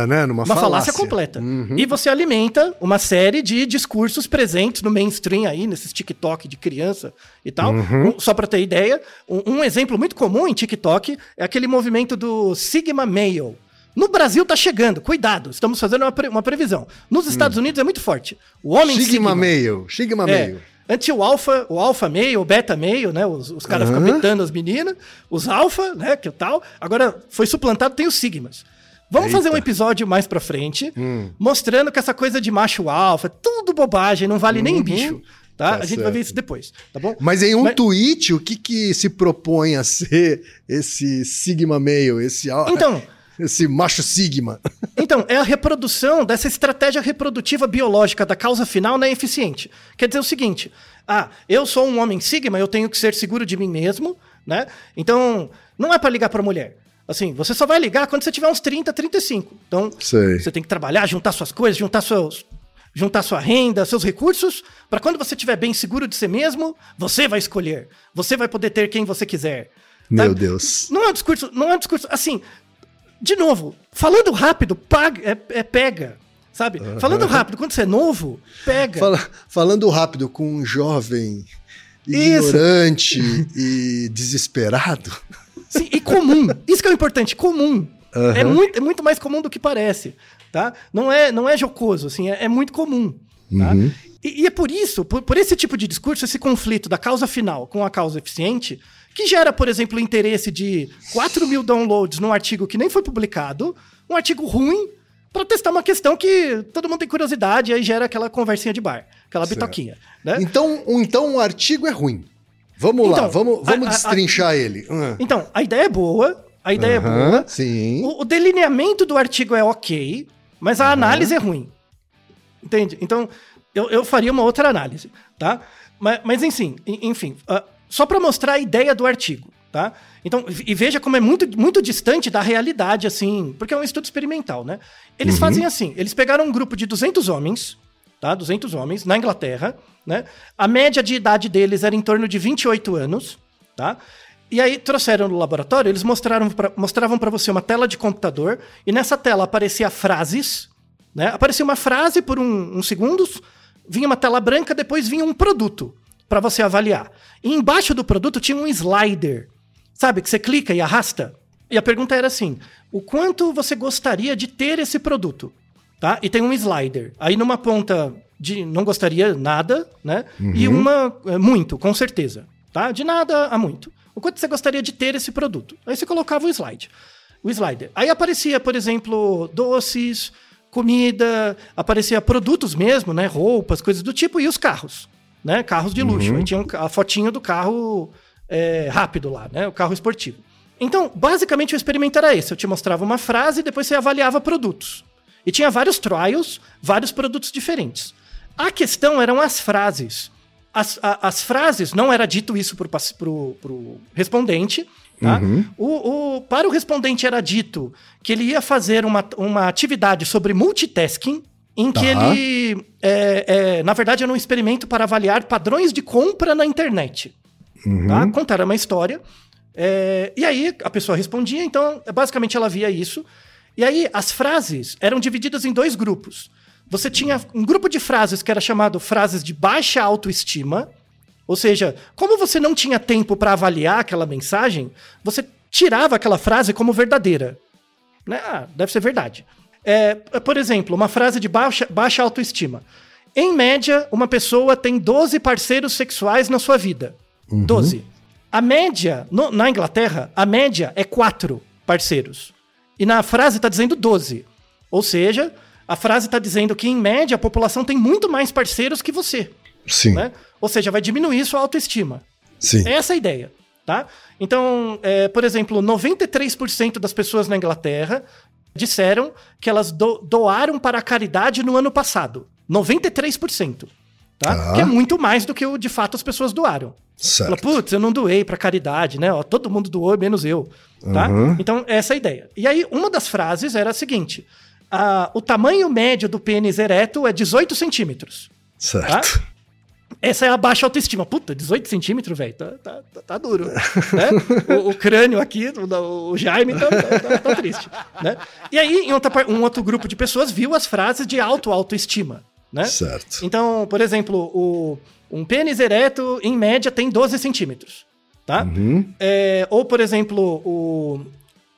alimenta, né? Numa uma falácia, falácia completa. Uhum. E você alimenta uma série de discursos presentes no mainstream aí, nesses TikTok de criança e tal. Uhum. Um, só para ter ideia, um, um, exemplo muito comum em TikTok é aquele movimento do Sigma Male. No Brasil tá chegando, cuidado, estamos fazendo uma, pre uma previsão. Nos Estados hum. Unidos é muito forte. O homem Sigma, Sigma meio, Sigma é, meio. Antes o alfa, o alfa meio, o beta meio, né? Os, os caras uhum. ficam betando as meninas, os alfa, né? Que tal. Agora foi suplantado, tem os sigmas. Vamos Eita. fazer um episódio mais pra frente, hum. mostrando que essa coisa de macho alfa, tudo bobagem, não vale uhum. nem bicho. Tá? tá? a gente certo. vai ver isso depois, tá bom? Mas em um Mas... tweet, o que que se propõe a ser esse Sigma meio, esse Então, esse macho sigma. Então, é a reprodução dessa estratégia reprodutiva biológica da causa final não é eficiente. Quer dizer o seguinte: ah, eu sou um homem sigma, eu tenho que ser seguro de mim mesmo, né? Então, não é para ligar para mulher. Assim, você só vai ligar quando você tiver uns 30, 35. Então, Sei. você tem que trabalhar, juntar suas coisas, juntar seus juntar sua renda, seus recursos, para quando você estiver bem seguro de si mesmo, você vai escolher. Você vai poder ter quem você quiser. Meu tá? Deus. Não é um discurso, não é um discurso assim, de novo, falando rápido, paga, é, é pega. Sabe? Uhum. Falando rápido, quando você é novo, pega. Fala, falando rápido com um jovem ignorante e desesperado. Sim, e comum. Isso que é o importante, comum. Uhum. É, muito, é muito mais comum do que parece, tá? Não é, não é jocoso, assim, é, é muito comum, tá? Uhum. E, e, é por isso, por, por esse tipo de discurso, esse conflito da causa final com a causa eficiente, que gera, por exemplo, o interesse de 4 mil downloads num artigo que nem foi publicado, um artigo ruim, para testar uma questão que todo mundo tem curiosidade, e aí gera aquela conversinha de bar, aquela certo. bitoquinha. Né? Então, então o artigo é ruim. Vamos então, lá, vamos, vamos a, destrinchar a, ele. Uhum. Então, a ideia é boa, a ideia uhum, é boa. Sim. O, o, delineamento do artigo é ok, mas a uhum. análise é ruim. Entende? Então, eu, eu faria uma outra análise, tá? Mas, mas enfim, enfim, uh, só para mostrar a ideia do artigo, tá? Então, e veja como é muito, muito distante da realidade, assim, porque é um estudo experimental, né? Eles uhum. fazem assim, eles pegaram um grupo de 200 homens, tá? 200 homens, na Inglaterra, né? A média de idade deles era em torno de 28 anos, tá? E aí trouxeram no laboratório, eles mostraram pra, mostravam para você uma tela de computador, e nessa tela aparecia frases, né? Aparecia uma frase por um, uns segundos, vinha uma tela branca, depois vinha um produto para você avaliar. E embaixo do produto tinha um slider, sabe, que você clica e arrasta. E a pergunta era assim: o quanto você gostaria de ter esse produto? Tá? E tem um slider. Aí numa ponta de não gostaria nada, né? Uhum. E uma é, muito, com certeza, tá? De nada a muito. O quanto você gostaria de ter esse produto? Aí você colocava o slide. O slider. Aí aparecia, por exemplo, doces, comida, aparecia produtos mesmo, né? Roupas, coisas do tipo, e os carros, né? Carros de luxo. Uhum. Aí tinha a fotinha do carro é, rápido lá, né? O carro esportivo. Então, basicamente, o experimento era esse. Eu te mostrava uma frase e depois você avaliava produtos. E tinha vários trials, vários produtos diferentes. A questão eram as frases. As, a, as frases, não era dito isso para o respondente, Tá? Uhum. O, o, para o respondente era dito que ele ia fazer uma, uma atividade sobre multitasking, em que tá. ele, é, é, na verdade, era um experimento para avaliar padrões de compra na internet. Uhum. Tá? Contaram uma história. É, e aí a pessoa respondia, então, basicamente ela via isso. E aí as frases eram divididas em dois grupos. Você tinha um grupo de frases que era chamado frases de baixa autoestima, ou seja, como você não tinha tempo para avaliar aquela mensagem, você tirava aquela frase como verdadeira. Né? Ah, deve ser verdade. É, por exemplo, uma frase de baixa, baixa autoestima. Em média, uma pessoa tem 12 parceiros sexuais na sua vida. Uhum. 12. A média, no, na Inglaterra, a média é 4 parceiros. E na frase está dizendo 12. Ou seja, a frase está dizendo que, em média, a população tem muito mais parceiros que você. Sim. Né? Ou seja, vai diminuir sua autoestima. Sim. É essa a ideia. Tá? Então, é, por exemplo, 93% das pessoas na Inglaterra disseram que elas do, doaram para a caridade no ano passado. 93%. Tá? Ah. Que é muito mais do que o, de fato as pessoas doaram. Certo. Putz, eu não doei para caridade, né? Ó, todo mundo doou, menos eu. Tá? Uhum. Então, essa é a ideia. E aí, uma das frases era a seguinte: a, o tamanho médio do pênis ereto é 18 centímetros. Certo. Tá? Essa é a baixa autoestima. Puta, 18 centímetros, velho, tá, tá, tá, tá, duro. [laughs] né? o, o, crânio aqui, o, o Jaime, tá, tá, tá, tá, triste. Né? E aí, outra, um outro grupo de pessoas viu as frases de auto-autoestima. Né? Certo. Então, por exemplo, o, um pênis ereto, em média, tem 12 centímetros. Tá? Uhum. É, ou, por exemplo, o,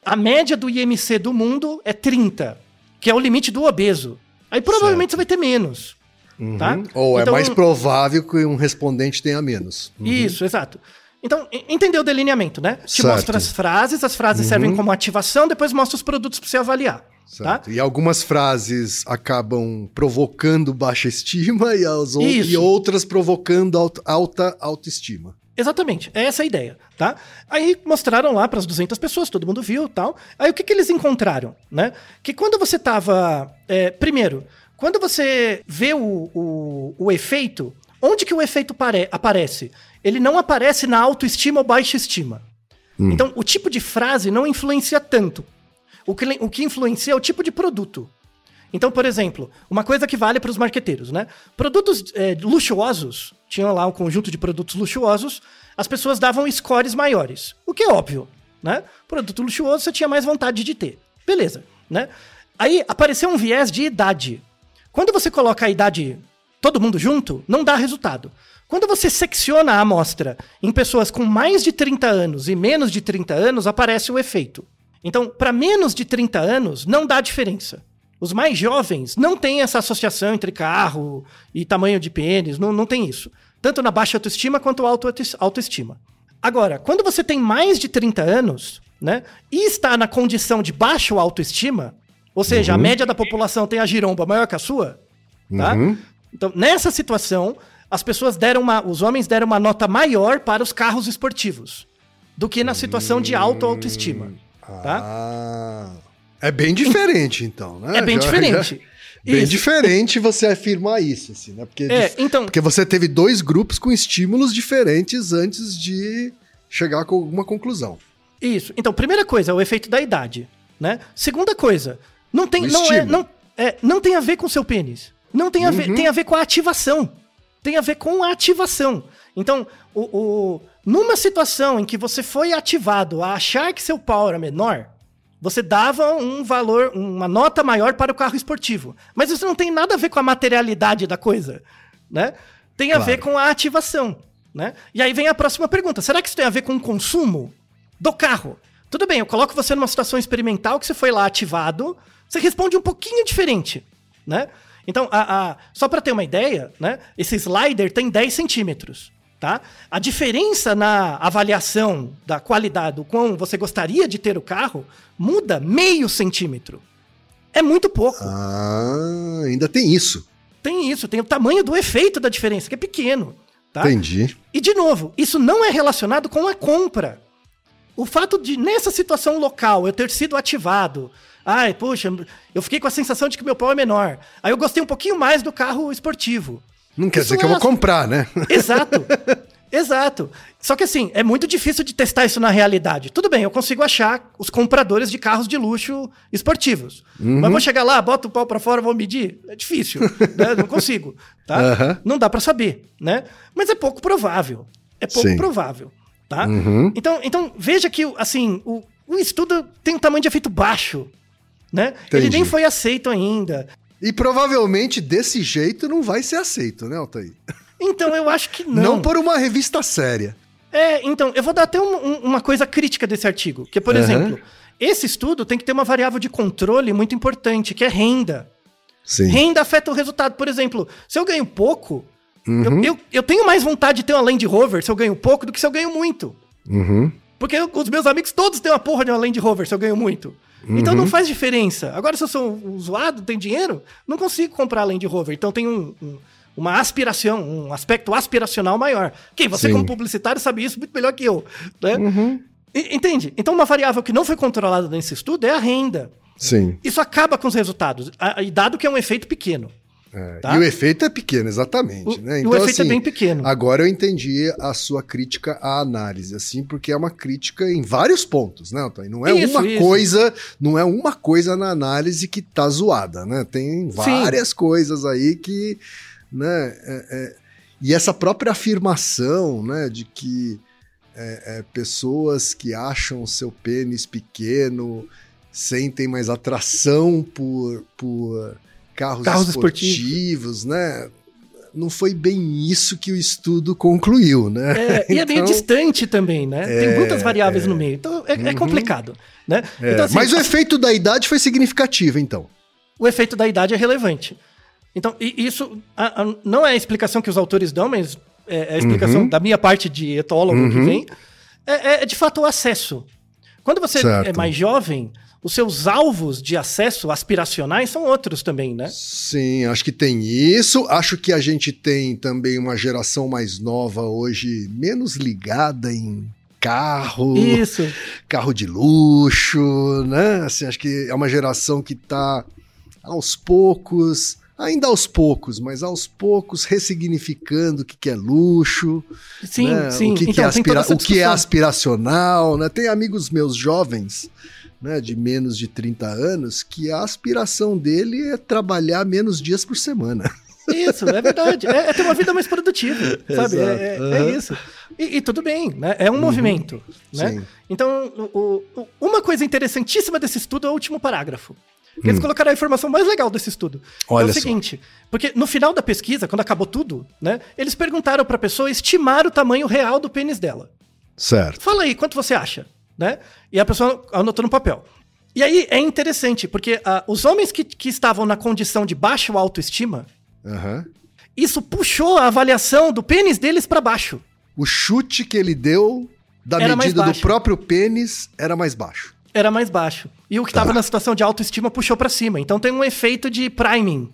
a média do IMC do mundo é 30, que é o limite do obeso. Aí provavelmente certo. você vai ter menos. Uhum. Tá? Ou é então, é mais provável que um respondente tenha menos. Uhum. Isso, exato. Então, entendeu o delineamento, né? Te certo. mostra as frases, as frases uhum. servem como ativação, depois mostra os produtos para você avaliar. Tá? Certo. Tá? E algumas frases acabam provocando baixa estima e, as e outras provocando alta, alta autoestima. Exatamente, é essa a ideia, tá? Aí mostraram lá para as 200 pessoas, todo mundo viu tal. Aí o que, que eles encontraram, né? Que quando você tava. É, primeiro, quando você vê o, o, o efeito, onde que o efeito pare, aparece? Ele não aparece na autoestima ou baixa estima. Hum. Então, o tipo de frase não influencia tanto. O que, o que influencia é o tipo de produto. Então, por exemplo, uma coisa que vale para os marqueteiros, né? Produtos é, luxuosos, tinha lá um conjunto de produtos luxuosos, as pessoas davam scores maiores. O que é óbvio, né? Produto luxuoso você tinha mais vontade de ter. Beleza, né? Aí apareceu um viés de idade. Quando você coloca a idade todo mundo junto, não dá resultado. Quando você secciona a amostra em pessoas com mais de 30 anos e menos de 30 anos, aparece o efeito. Então, para menos de 30 anos, não dá diferença. Os mais jovens não têm essa associação entre carro e tamanho de pênis, não, não tem isso. Tanto na baixa autoestima quanto alta autoestima. Agora, quando você tem mais de 30 anos, né, e está na condição de baixa autoestima, ou seja, uhum. a média da população tem a giromba maior que a sua, tá? Uhum. Então, nessa situação, as pessoas deram uma, os homens deram uma nota maior para os carros esportivos do que na situação de alta autoestima, tá? Ah, é bem diferente então, né? [laughs] É bem já, diferente. Já... [laughs] Bem isso. diferente você afirmar isso, assim, né? Porque, é, então... porque você teve dois grupos com estímulos diferentes antes de chegar com alguma conclusão. Isso. Então, primeira coisa, o efeito da idade, né? Segunda coisa, não tem, não é, não, é, não tem a ver com seu pênis. Não tem a uhum. ver, tem a ver com a ativação. Tem a ver com a ativação. Então, o, o, numa situação em que você foi ativado a achar que seu pau era menor, você dava um valor, uma nota maior para o carro esportivo. Mas isso não tem nada a ver com a materialidade da coisa, né? Tem a claro. ver com a ativação, né? E aí vem a próxima pergunta: será que isso tem a ver com o consumo do carro? Tudo bem, eu coloco você numa situação experimental que você foi lá ativado, você responde um pouquinho diferente, né? Então, a, a, só para ter uma ideia, né? Esse slider tem 10 centímetros. Tá? A diferença na avaliação da qualidade, do quão você gostaria de ter o carro, muda meio centímetro. É muito pouco. Ah, ainda tem isso. Tem isso, tem o tamanho do efeito da diferença, que é pequeno. Tá? Entendi. E, de novo, isso não é relacionado com a compra. O fato de, nessa situação local, eu ter sido ativado, Ai, puxa, eu fiquei com a sensação de que meu pau é menor. Aí eu gostei um pouquinho mais do carro esportivo. Não quer isso dizer que é... eu vou comprar, né? Exato. [laughs] Exato. Só que assim, é muito difícil de testar isso na realidade. Tudo bem, eu consigo achar os compradores de carros de luxo esportivos. Uhum. Mas vou chegar lá, boto o pau para fora, vou medir? É difícil, [laughs] né? Não consigo, tá? Uhum. Não dá para saber, né? Mas é pouco provável. É pouco Sim. provável, tá? Uhum. Então, então veja que assim, o, o estudo tem um tamanho de efeito baixo né? Ele nem foi aceito ainda. E provavelmente desse jeito não vai ser aceito, né, Altair? Então eu acho que [laughs] não. Não por uma revista séria. É, então, eu vou dar até um, um, uma coisa crítica desse artigo. Que, por uhum. exemplo, esse estudo tem que ter uma variável de controle muito importante, que é renda. Sim. Renda afeta o resultado. Por exemplo, se eu ganho pouco, uhum. eu, eu, eu, tenho mais vontade de ter uma Land Rover se eu ganho pouco do que se eu ganho muito. Uhum. Porque eu, os meus amigos todos têm uma porra de uma Land Rover se eu ganho muito. Uhum. Então não uhum. faz diferença. Agora, se eu sou um zoado, tenho dinheiro, não consigo comprar Land Rover. Então tem um, um, uma aspiração, um aspecto aspiracional maior. Quem? Você, Sim. como publicitário, sabe isso muito melhor que eu. Né? Uhum. E, entende? Então, uma variável que não foi controlada nesse estudo é a renda. Sim. Isso acaba com os resultados, e dado que é um efeito pequeno. É, tá? E o efeito é pequeno, exatamente. O, né? então, o efeito é assim, é bem pequeno. Agora eu entendi a sua crítica à análise, assim, porque é uma crítica em vários pontos, né, Antônio? Não é isso, uma isso. coisa, não é uma coisa na análise que tá zoada, né? Tem várias Sim. coisas aí que, né? É, é, e essa própria afirmação, né, de que é, é, pessoas que acham o seu pênis pequeno sentem mais atração por, por carros, carros esportivos, né? Não foi bem isso que o estudo concluiu, né? É, então, e é meio então, distante também, né? É, Tem muitas variáveis é, no meio, então é, é uhum. complicado, né? É, então, assim, mas o efeito da idade foi significativo, então. O efeito da idade é relevante. Então, isso a, a, não é a explicação que os autores dão, mas é, a explicação uhum. da minha parte de etólogo uhum. que vem. É, é, de fato o acesso. Quando você certo. é mais jovem, os seus alvos de acesso aspiracionais são outros também, né? Sim, acho que tem isso. Acho que a gente tem também uma geração mais nova hoje, menos ligada em carro, isso. carro de luxo, né? Assim, acho que é uma geração que está aos poucos, ainda aos poucos, mas aos poucos ressignificando o que, que é luxo, sim, né? sim. o, que, então, que é aspira o que é aspiracional, né? Tem amigos meus jovens né, de menos de 30 anos, que a aspiração dele é trabalhar menos dias por semana. Isso, é verdade. É, é ter uma vida mais produtiva, [laughs] sabe? É, é, uhum. é, isso. E, e, tudo bem, né? É um uhum. movimento, né? Sim. Então, o, o, uma coisa interessantíssima desse estudo é o último parágrafo. Eles colocaram a informação mais legal desse estudo. Olha é o só. seguinte, porque no final da pesquisa, quando acabou tudo, né, eles perguntaram pra pessoa estimar o tamanho real do pênis dela. Certo. Fala aí, quanto você acha? Né? E a pessoa anotou no papel. E aí é interessante, porque ah, os homens que, que estavam na condição de baixa autoestima, Aham. isso puxou a avaliação do pênis deles pra baixo. O chute que ele deu da Era medida do próprio pênis era mais baixo. Era mais baixo. E o que Tá. estava na situação de autoestima puxou pra cima. Então tem um efeito de priming,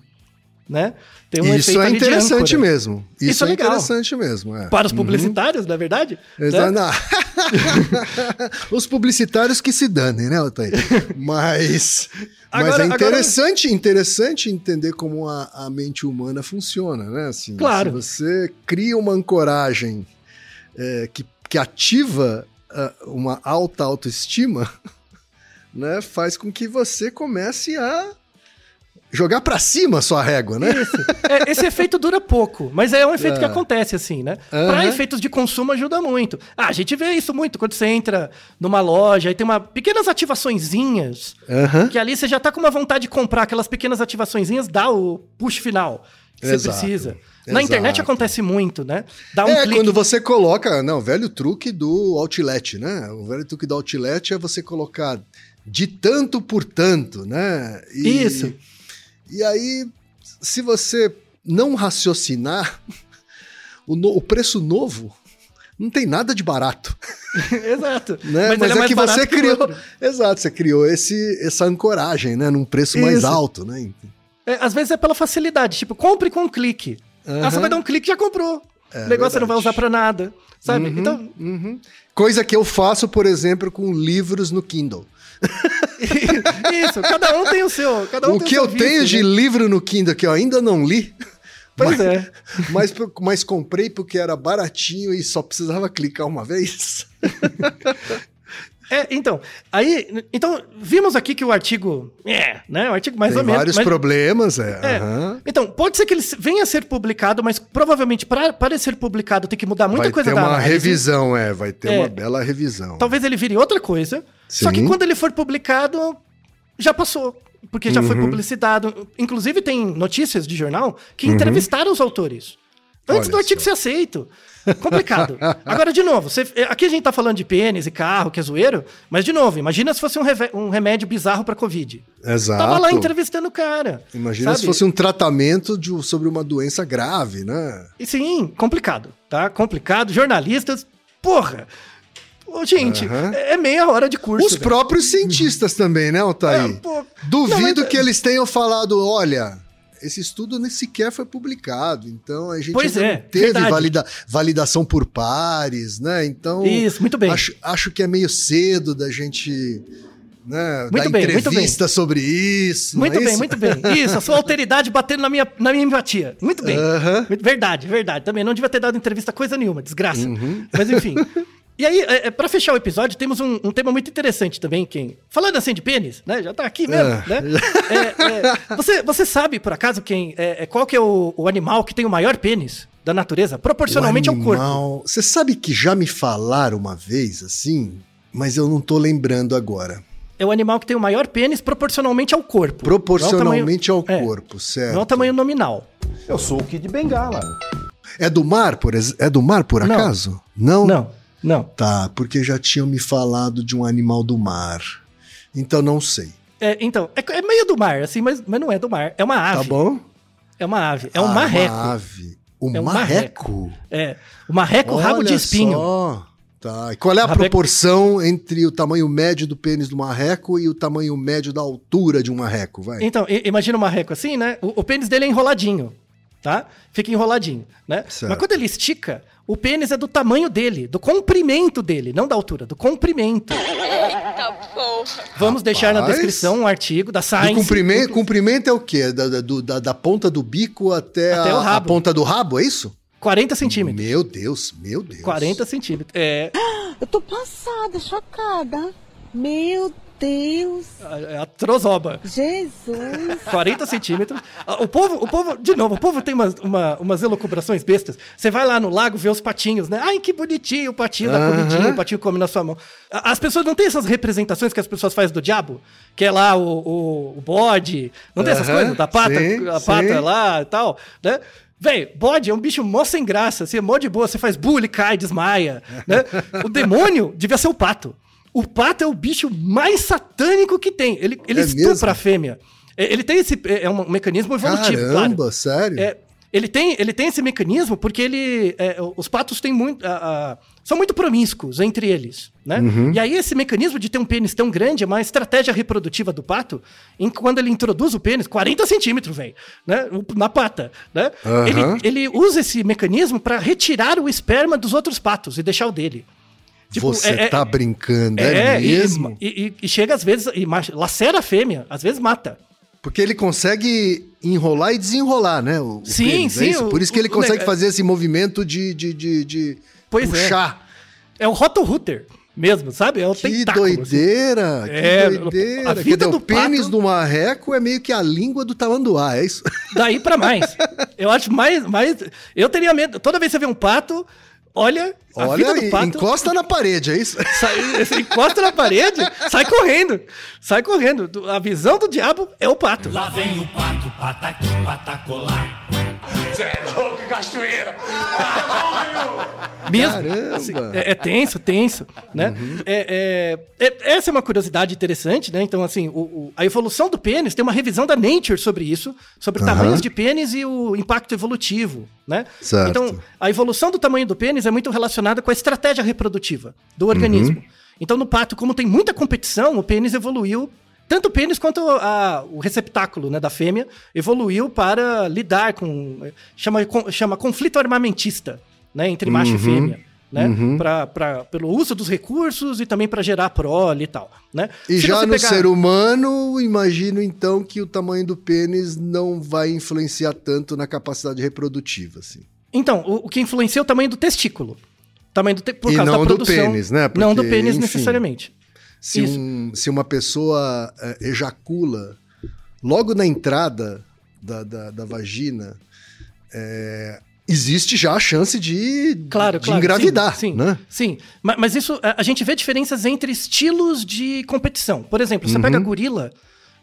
né? Tem um Isso é interessante mesmo. Isso, Isso é é interessante mesmo. É. Para os publicitários, na verdade. Exa- né? [laughs] Os publicitários que se danem, né, Otávio? Mas, [laughs] mas Agora- é interessante, interessante entender como a, a mente humana funciona, né? Assim, Claro. Se você cria uma ancoragem é, que, que ativa ah, uma alta autoestima, [laughs] né, faz com que você comece a jogar pra cima a sua régua, né? Isso. É, esse efeito dura pouco, mas é um efeito que É. acontece assim, né? Para efeitos de consumo ajuda muito. Ah, a gente vê isso muito quando você entra numa loja e tem uma pequenas ativaçõezinhas, que ali você já tá com uma vontade de comprar aquelas pequenas ativaçõezinhas, dá o push final que você Exato. precisa. Na internet Exato. acontece muito, né? Dá um é, clique. quando você coloca. Não, o velho truque do outlet, né? O velho truque do outlet é você colocar de tanto por tanto, né? E- Isso. E aí, se você não raciocinar, o, no- o preço novo não tem nada de barato. [laughs] Exato. [laughs] Né? Mas, ele é, mais que você que criou. outro. Exato, você criou esse, essa ancoragem, né? Num preço mais Isso. alto, né? É, às vezes é pela facilidade, tipo, compre com um clique. Ah, você vai dar um clique e já comprou. É, o negócio você não vai usar pra nada. Sabe? Uhum, Então, uhum. Coisa que eu faço, por exemplo, com livros no Kindle. [laughs] [laughs] isso, cada um tem o seu. Cada um o que eu vício, tenho de né? livro no Kindle que eu ainda não li, Pois mas, é. [laughs] mas, mas comprei porque era baratinho e só precisava clicar uma vez. [laughs] É, então, aí, então, vimos aqui que o artigo, é, né, o artigo mais Tem ou menos. vários mas- problemas, é. é. aham. Então, pode ser que ele venha a ser publicado, mas provavelmente para, para ser publicado tem que mudar muita Vai coisa ter da uma análise. revisão, é. Vai ter É. uma bela revisão. Talvez ele vire outra coisa. Só que Sim. quando ele for publicado, já passou. Porque já foi Uhum. publicitado. Inclusive, tem notícias de jornal que entrevistaram os autores. Antes Olha do artigo só. ser aceito. Complicado. Agora, de novo, você- aqui a gente tá falando de pênis e carro, que é zoeiro, mas, de novo, imagina se fosse um, reve- um remédio bizarro pra Covid. Exato. Tava lá entrevistando o cara. Imagina sabe? se fosse um tratamento de, sobre uma doença grave, né? E sim, complicado, tá? Complicado. Jornalistas, porra. Gente, Aham. é meia hora de curso. Os velho. próprios cientistas também, né, Altair? É. Duvido Não, mas- que eles tenham falado, olha, esse estudo nem sequer foi publicado, então a gente Pois é, teve valida- validação por pares, né? Então, Isso, muito bem. Acho, acho que é meio cedo da gente né, Muito dar bem, muito entrevista sobre isso. não Muito é bem, isso? muito bem. Isso, a sua [laughs] alteridade batendo na minha, na minha empatia. Muito bem. Aham. Muito- Verdade, verdade. Também não devia ter dado entrevista coisa nenhuma, desgraça. Uhum. Mas enfim. [laughs] E aí, é, é, pra fechar o episódio, temos um, um tema muito interessante também, quem. Falando assim de pênis, né? Já tá aqui mesmo, É. né? [laughs] É, é, você, você sabe, por acaso, quem. É, é, qual que é o, o animal que tem o maior pênis da natureza? Proporcionalmente O ao corpo. animal- Você sabe que já me falaram uma vez assim, mas eu não tô lembrando agora. É o animal que tem o maior pênis proporcionalmente ao corpo. Proporcionalmente é ao tamanho- corpo, É, certo? não é o tamanho nominal. Eu sou o Kid Bengala. É do mar, por ex- É do mar, por Não. acaso? Não? Não, não. Tá, porque já tinham me falado de um animal do mar. Então não sei. É, então, é, é meio do mar, assim, mas, mas não é do mar. É uma ave. Tá bom? É uma ave. É um Ah, marreco. Uma ave. O É um marreco. É. O marreco rabo de Olha espinho. só. Tá. E qual é a Rabeco- proporção entre o tamanho médio do pênis do marreco e o tamanho médio da altura de um marreco? Vai. Então, imagina o marreco assim, né? O, o pênis dele é enroladinho, tá? Fica enroladinho, né? Certo. Mas quando ele estica, o pênis é do tamanho dele, do comprimento dele, não da altura, do comprimento. Vamos deixar na Rapaz. descrição um artigo da Science. Do comprimento, comprimento é o quê? Da, da, da- da ponta do bico até, Até a, o rabo. a ponta do rabo, é isso? 40 centímetros. Meu Deus, meu Deus. 40 centímetros. É. Eu tô passada, chocada. Meu Deus! É a trozoba. Jesus! 40 centímetros. Ah, O povo, o povo, de novo, o povo tem umas, uma, umas elucubrações bestas. Você vai lá no lago ver os patinhos, né? Ai, que bonitinho o patinho da Aham. comidinha, o patinho come na sua mão. A- As pessoas não têm essas representações que as pessoas fazem do diabo? Que é lá o, o, o bode, não tem essas Aham, coisas? Da pata, sim, a pata sim. lá e tal, né? Véi, bode é um bicho mó sem graça, assim, é mó de boa, você faz bullying, cai, desmaia, né? O demônio devia ser o pato. O pato é o bicho mais satânico que tem. Ele, ele É estupra mesmo? a fêmea. É, Ele tem esse. É é um mecanismo evolutivo, Caramba, claro. sério? É, ele, tem, ele tem esse mecanismo porque ele. é, os patos têm muito. a- a- são muito promíscuos entre eles. Né? Uhum. E aí, esse mecanismo de ter um pênis tão grande é uma estratégia reprodutiva do pato, em que quando ele introduz o pênis, 40 centímetros, velho, né? na pata. Né? Aham. Ele, ele usa esse mecanismo para retirar o esperma dos outros patos e deixar o dele. Tipo, Você é- é- tá brincando, é, e- mesmo? E, e- e chega às vezes, e lacera a fêmea, às vezes mata. Porque ele consegue enrolar e desenrolar, né? O, o Sim, é sim, o- Por isso que ele o consegue nega- fazer esse movimento de, de, de, de Pois é. puxar. É o Roto-Rooter mesmo, sabe? É o Que tentáculo. assim. doideira, que É, doideira. a vida dizer, do o pênis pato- do marreco é meio que a língua do tamanduá, é isso? [laughs] Daí pra mais. Eu acho mais, mais. Eu teria medo. Toda vez que você vê um pato, olha, Olha, do pato. encosta na parede, é isso? Sai, você [laughs] encosta na parede, sai correndo. Sai correndo. Do- A visão do diabo é o pato. Lá vem o pato, pataqui, patacolar. Cê é louco, cachoeira! Mesmo. Caramba. Assim, é, é tenso, tenso, né? É, é- é- essa é uma curiosidade interessante, né? Então, assim, o- o- a evolução do pênis tem uma revisão da Nature sobre isso, sobre Aham. tamanhos de pênis e o impacto evolutivo, né? Certo. Então, a evolução do tamanho do pênis é muito relacionada com a estratégia reprodutiva do organismo. Então, no pato, como tem muita competição, o pênis evoluiu tanto o pênis quanto a- o receptáculo né, da fêmea evoluiu para lidar com. Chama, chama conflito armamentista né, entre macho e fêmea. Né, pra, pra- pelo uso dos recursos e também para gerar prole e tal. Né? E Se já no pegar- ser humano, imagino então que o tamanho do pênis não vai influenciar tanto na capacidade reprodutiva, assim. Então, o, o que influencia é o tamanho do testículo. Tamanho do. Por E causa não da do produção. pênis, né? não do Porque, pênis enfim. necessariamente. Se, um- se uma pessoa é, ejacula logo na entrada da, da, da vagina, é, existe já a chance de, Claro, de claro. engravidar, sim, sim, né? Sim, Ma- mas, isso, a, a gente vê diferenças entre estilos de competição. Por exemplo, você Uhum. pega gorila.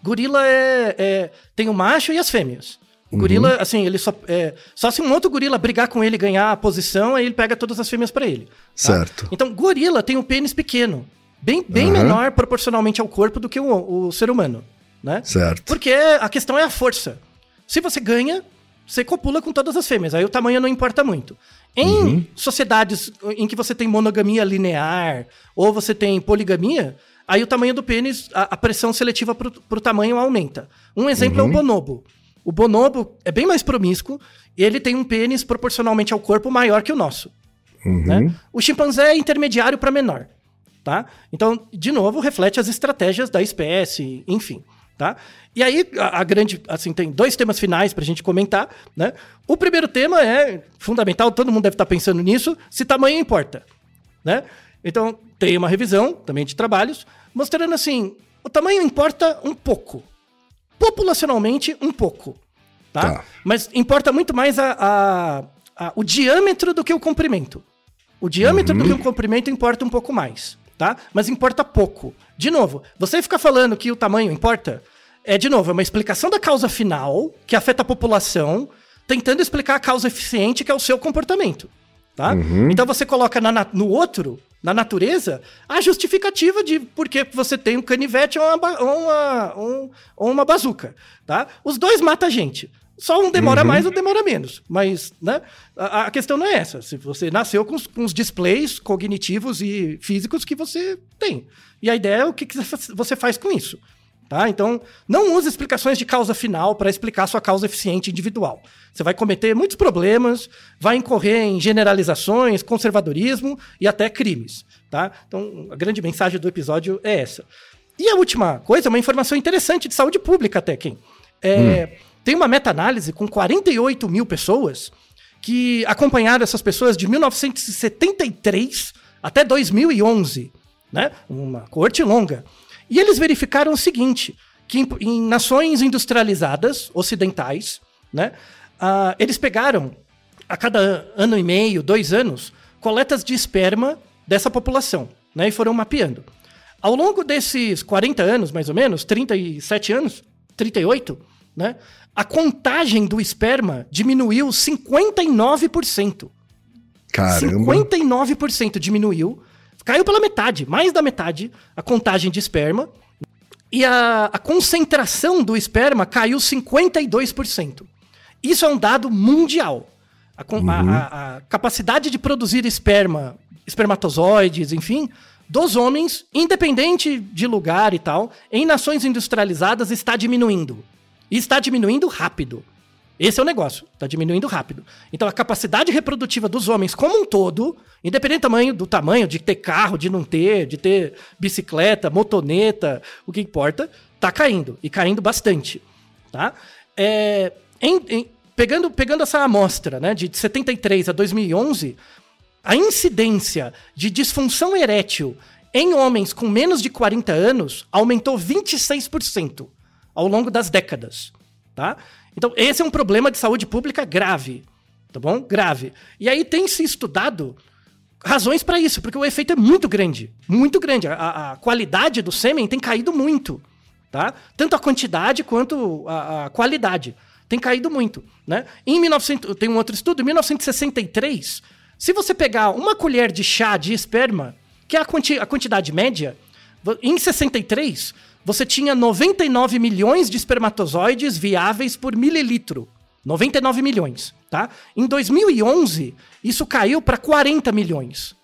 Gorila é, é- tem o macho e as fêmeas. O Uhum. gorila, assim, ele só. é, só se um outro gorila brigar com ele e ganhar a posição, aí ele pega todas as fêmeas pra ele. tá? Certo. Então, gorila tem um pênis pequeno. Bem, bem Aham. menor proporcionalmente ao corpo do que o, o ser humano. Né? Certo. Porque a questão é a força. Se você ganha, você copula com todas as fêmeas. Aí o tamanho não importa muito. Em Uhum. sociedades em que você tem monogamia linear ou você tem poligamia, aí o tamanho do pênis, a, a pressão seletiva pro, pro tamanho aumenta. Um exemplo Uhum. é o bonobo. O bonobo é bem mais promíscuo ele tem um pênis proporcionalmente ao corpo maior que o nosso. Uhum. né? O chimpanzé é intermediário para menor, tá? Então, de novo, reflete as estratégias da espécie, enfim, tá? E aí, a, a grande, assim, tem dois temas finais pra gente comentar, né? O primeiro tema é fundamental, todo mundo deve estar pensando nisso, se tamanho importa, né? Então, tem uma revisão, também de trabalhos, mostrando assim, o tamanho importa um pouco. Populacionalmente, um pouco, tá? Tá. Mas importa muito mais a- a- a- o diâmetro do que o comprimento. O diâmetro do que o comprimento importa um pouco mais, tá? Mas importa pouco. De novo, você ficar falando que o tamanho importa, é, de novo, é uma explicação da causa final, que afeta a população, tentando explicar a causa eficiente, que é o seu comportamento, tá? Então você coloca na na- no outro, na natureza, a justificativa de por que você tem um canivete ou uma, ou uma, um- ou uma bazuca, tá? Os dois matam a gente. Só um demora mais ou demora menos. Mas, né? A, a questão não é essa. Se você nasceu com os, com os displays cognitivos e físicos que você tem. E a ideia é o que, que você faz com isso. Tá? Então, não use explicações de causa final para explicar sua causa eficiente individual. Você vai cometer muitos problemas, vai incorrer em generalizações, conservadorismo e até crimes. Tá? Então, a grande mensagem do episódio é essa. E a última coisa, uma informação interessante de saúde pública até, quem? É, Tem uma meta-análise com 48 mil pessoas que acompanharam essas pessoas de 1973 até 2011. né? Uma corte longa. E eles verificaram o seguinte, que em, em nações industrializadas, ocidentais, né? Uh, eles pegaram, a cada ano e meio, dois anos, coletas de esperma dessa população, né? E foram mapeando. Ao longo desses 40 anos, mais ou menos, 37 anos, 38, né? A contagem do esperma diminuiu 59%. Caramba. 59% diminuiu. Caiu pela metade, mais da metade, a contagem de esperma. E a, a concentração do esperma caiu 52%. Isso é um dado mundial. A, uhum. a, a, capacidade de produzir esperma, espermatozoides, enfim, dos homens, independente de lugar e tal, em nações industrializadas está diminuindo. E está diminuindo rápido. Esse é o negócio, está diminuindo rápido. Então a capacidade reprodutiva dos homens como um todo, independente do tamanho, do tamanho, de ter carro, de não ter, de ter bicicleta, motoneta, o que importa, está caindo e caindo bastante, tá? É, em, em, pegando, pegando essa amostra, né, de 73 a 2011, a incidência de disfunção erétil em homens com menos de 40 anos aumentou 26% ao longo das décadas, tá? Então, esse é um problema de saúde pública grave, tá bom? Grave. E aí tem se estudado razões para isso, porque o efeito é muito grande, muito grande. A, a, qualidade do sêmen tem caído muito, tá? Tanto a quantidade quanto a, a qualidade tem caído muito, né? Em 1900, tem um outro estudo, em 1963, se você pegar uma colher de chá de esperma, que é a, quanti a quantidade média, em 63, você tinha 99 milhões de espermatozoides viáveis por mililitro. 99 milhões, tá? Em 2011, isso caiu para 40 milhões.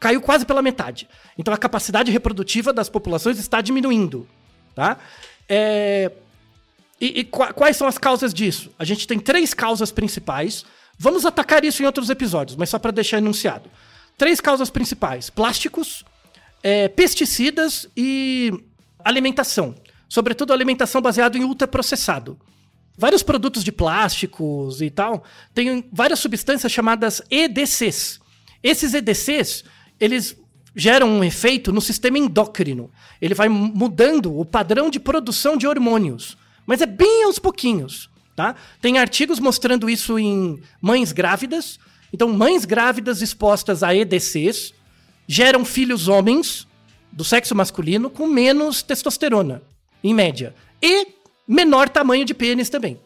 Caiu quase pela metade. Então a capacidade reprodutiva das populações está diminuindo, tá? É... E, e quais são as causas disso? A gente tem três causas principais. Vamos atacar isso em outros episódios, mas só para deixar enunciado. Três causas principais: plásticos, é, pesticidas e alimentação. Sobretudo alimentação baseada em ultraprocessado. Vários produtos de plásticos e tal têm várias substâncias chamadas EDCs. Esses EDCs, eles geram um efeito no sistema endócrino. Ele vai mudando o padrão de produção de hormônios. Mas é bem aos pouquinhos, tá? Tem artigos mostrando isso em mães grávidas. Então, mães grávidas expostas a EDCs geram filhos homens do sexo masculino com menos testosterona, em média. E menor tamanho de pênis também.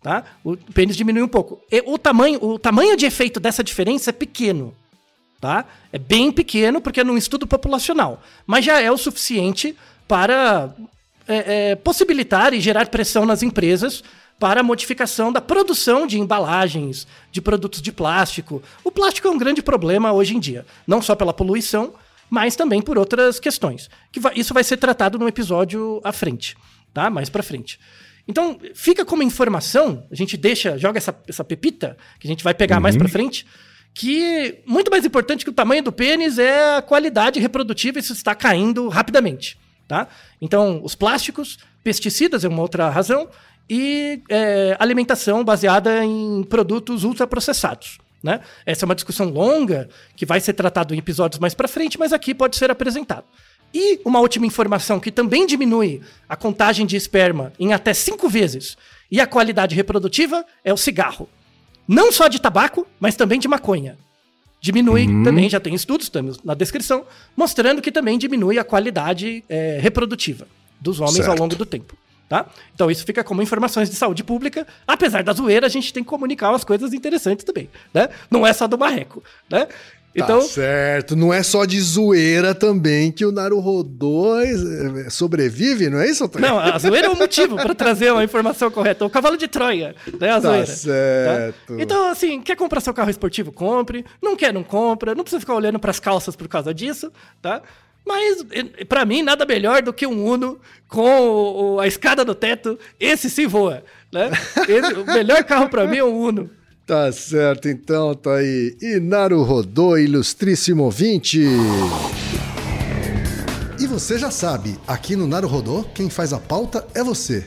Tá? O pênis diminui um pouco. E o tamanho, o tamanho de efeito dessa diferença é pequeno. Tá? É bem pequeno, porque é num estudo populacional. Mas já é o suficiente para é, é, possibilitar e gerar pressão nas empresas para a modificação da produção de embalagens, de produtos de plástico. O plástico é um grande problema hoje em dia, não só pela poluição, mas também por outras questões. Que vai, isso vai ser tratado no episódio à frente, tá? Mais para frente. Então, fica como informação, a gente deixa, joga essa, essa pepita, que a gente vai pegar uhum. mais para frente, que muito mais importante que o tamanho do pênis é a qualidade reprodutiva, isso está caindo rapidamente, tá? Então, os plásticos, pesticidas é uma outra razão, e é, alimentação baseada em produtos ultraprocessados. Né? Essa é uma discussão longa que vai ser tratada em episódios mais para frente, mas aqui pode ser apresentado. E uma última informação que também diminui a contagem de esperma em até cinco vezes e a qualidade reprodutiva é o cigarro. Não só de tabaco, mas também de maconha. Diminui uhum. também, já tem estudos estamos na descrição, mostrando que também diminui a qualidade é, reprodutiva dos homens certo. ao longo do tempo. Tá? Então isso fica como informações de saúde pública. Apesar da zoeira, a gente tem que comunicar umas coisas interessantes também, né? Não é só do marreco, né? Tá então... Tá certo, não é só de zoeira também que o Naruhodô eh, sobrevive, não é isso? Não, a zoeira é o motivo para trazer uma informação correta. O cavalo de Troia, né? A tá zoeira. Certo. Tá? Então, assim, quer comprar seu carro esportivo? Compre. Não quer, não compra. Não precisa ficar olhando para as calças por causa disso, tá? Mas, para mim, nada melhor do que um Uno com o, a escada no teto. Esse sim voa, né? [laughs] Esse, o melhor carro para mim é um Uno. Tá certo, então tá aí. Inaru Rodô, ilustríssimo ouvinte. E você já sabe, aqui no Naru Rodô, quem faz a pauta é você.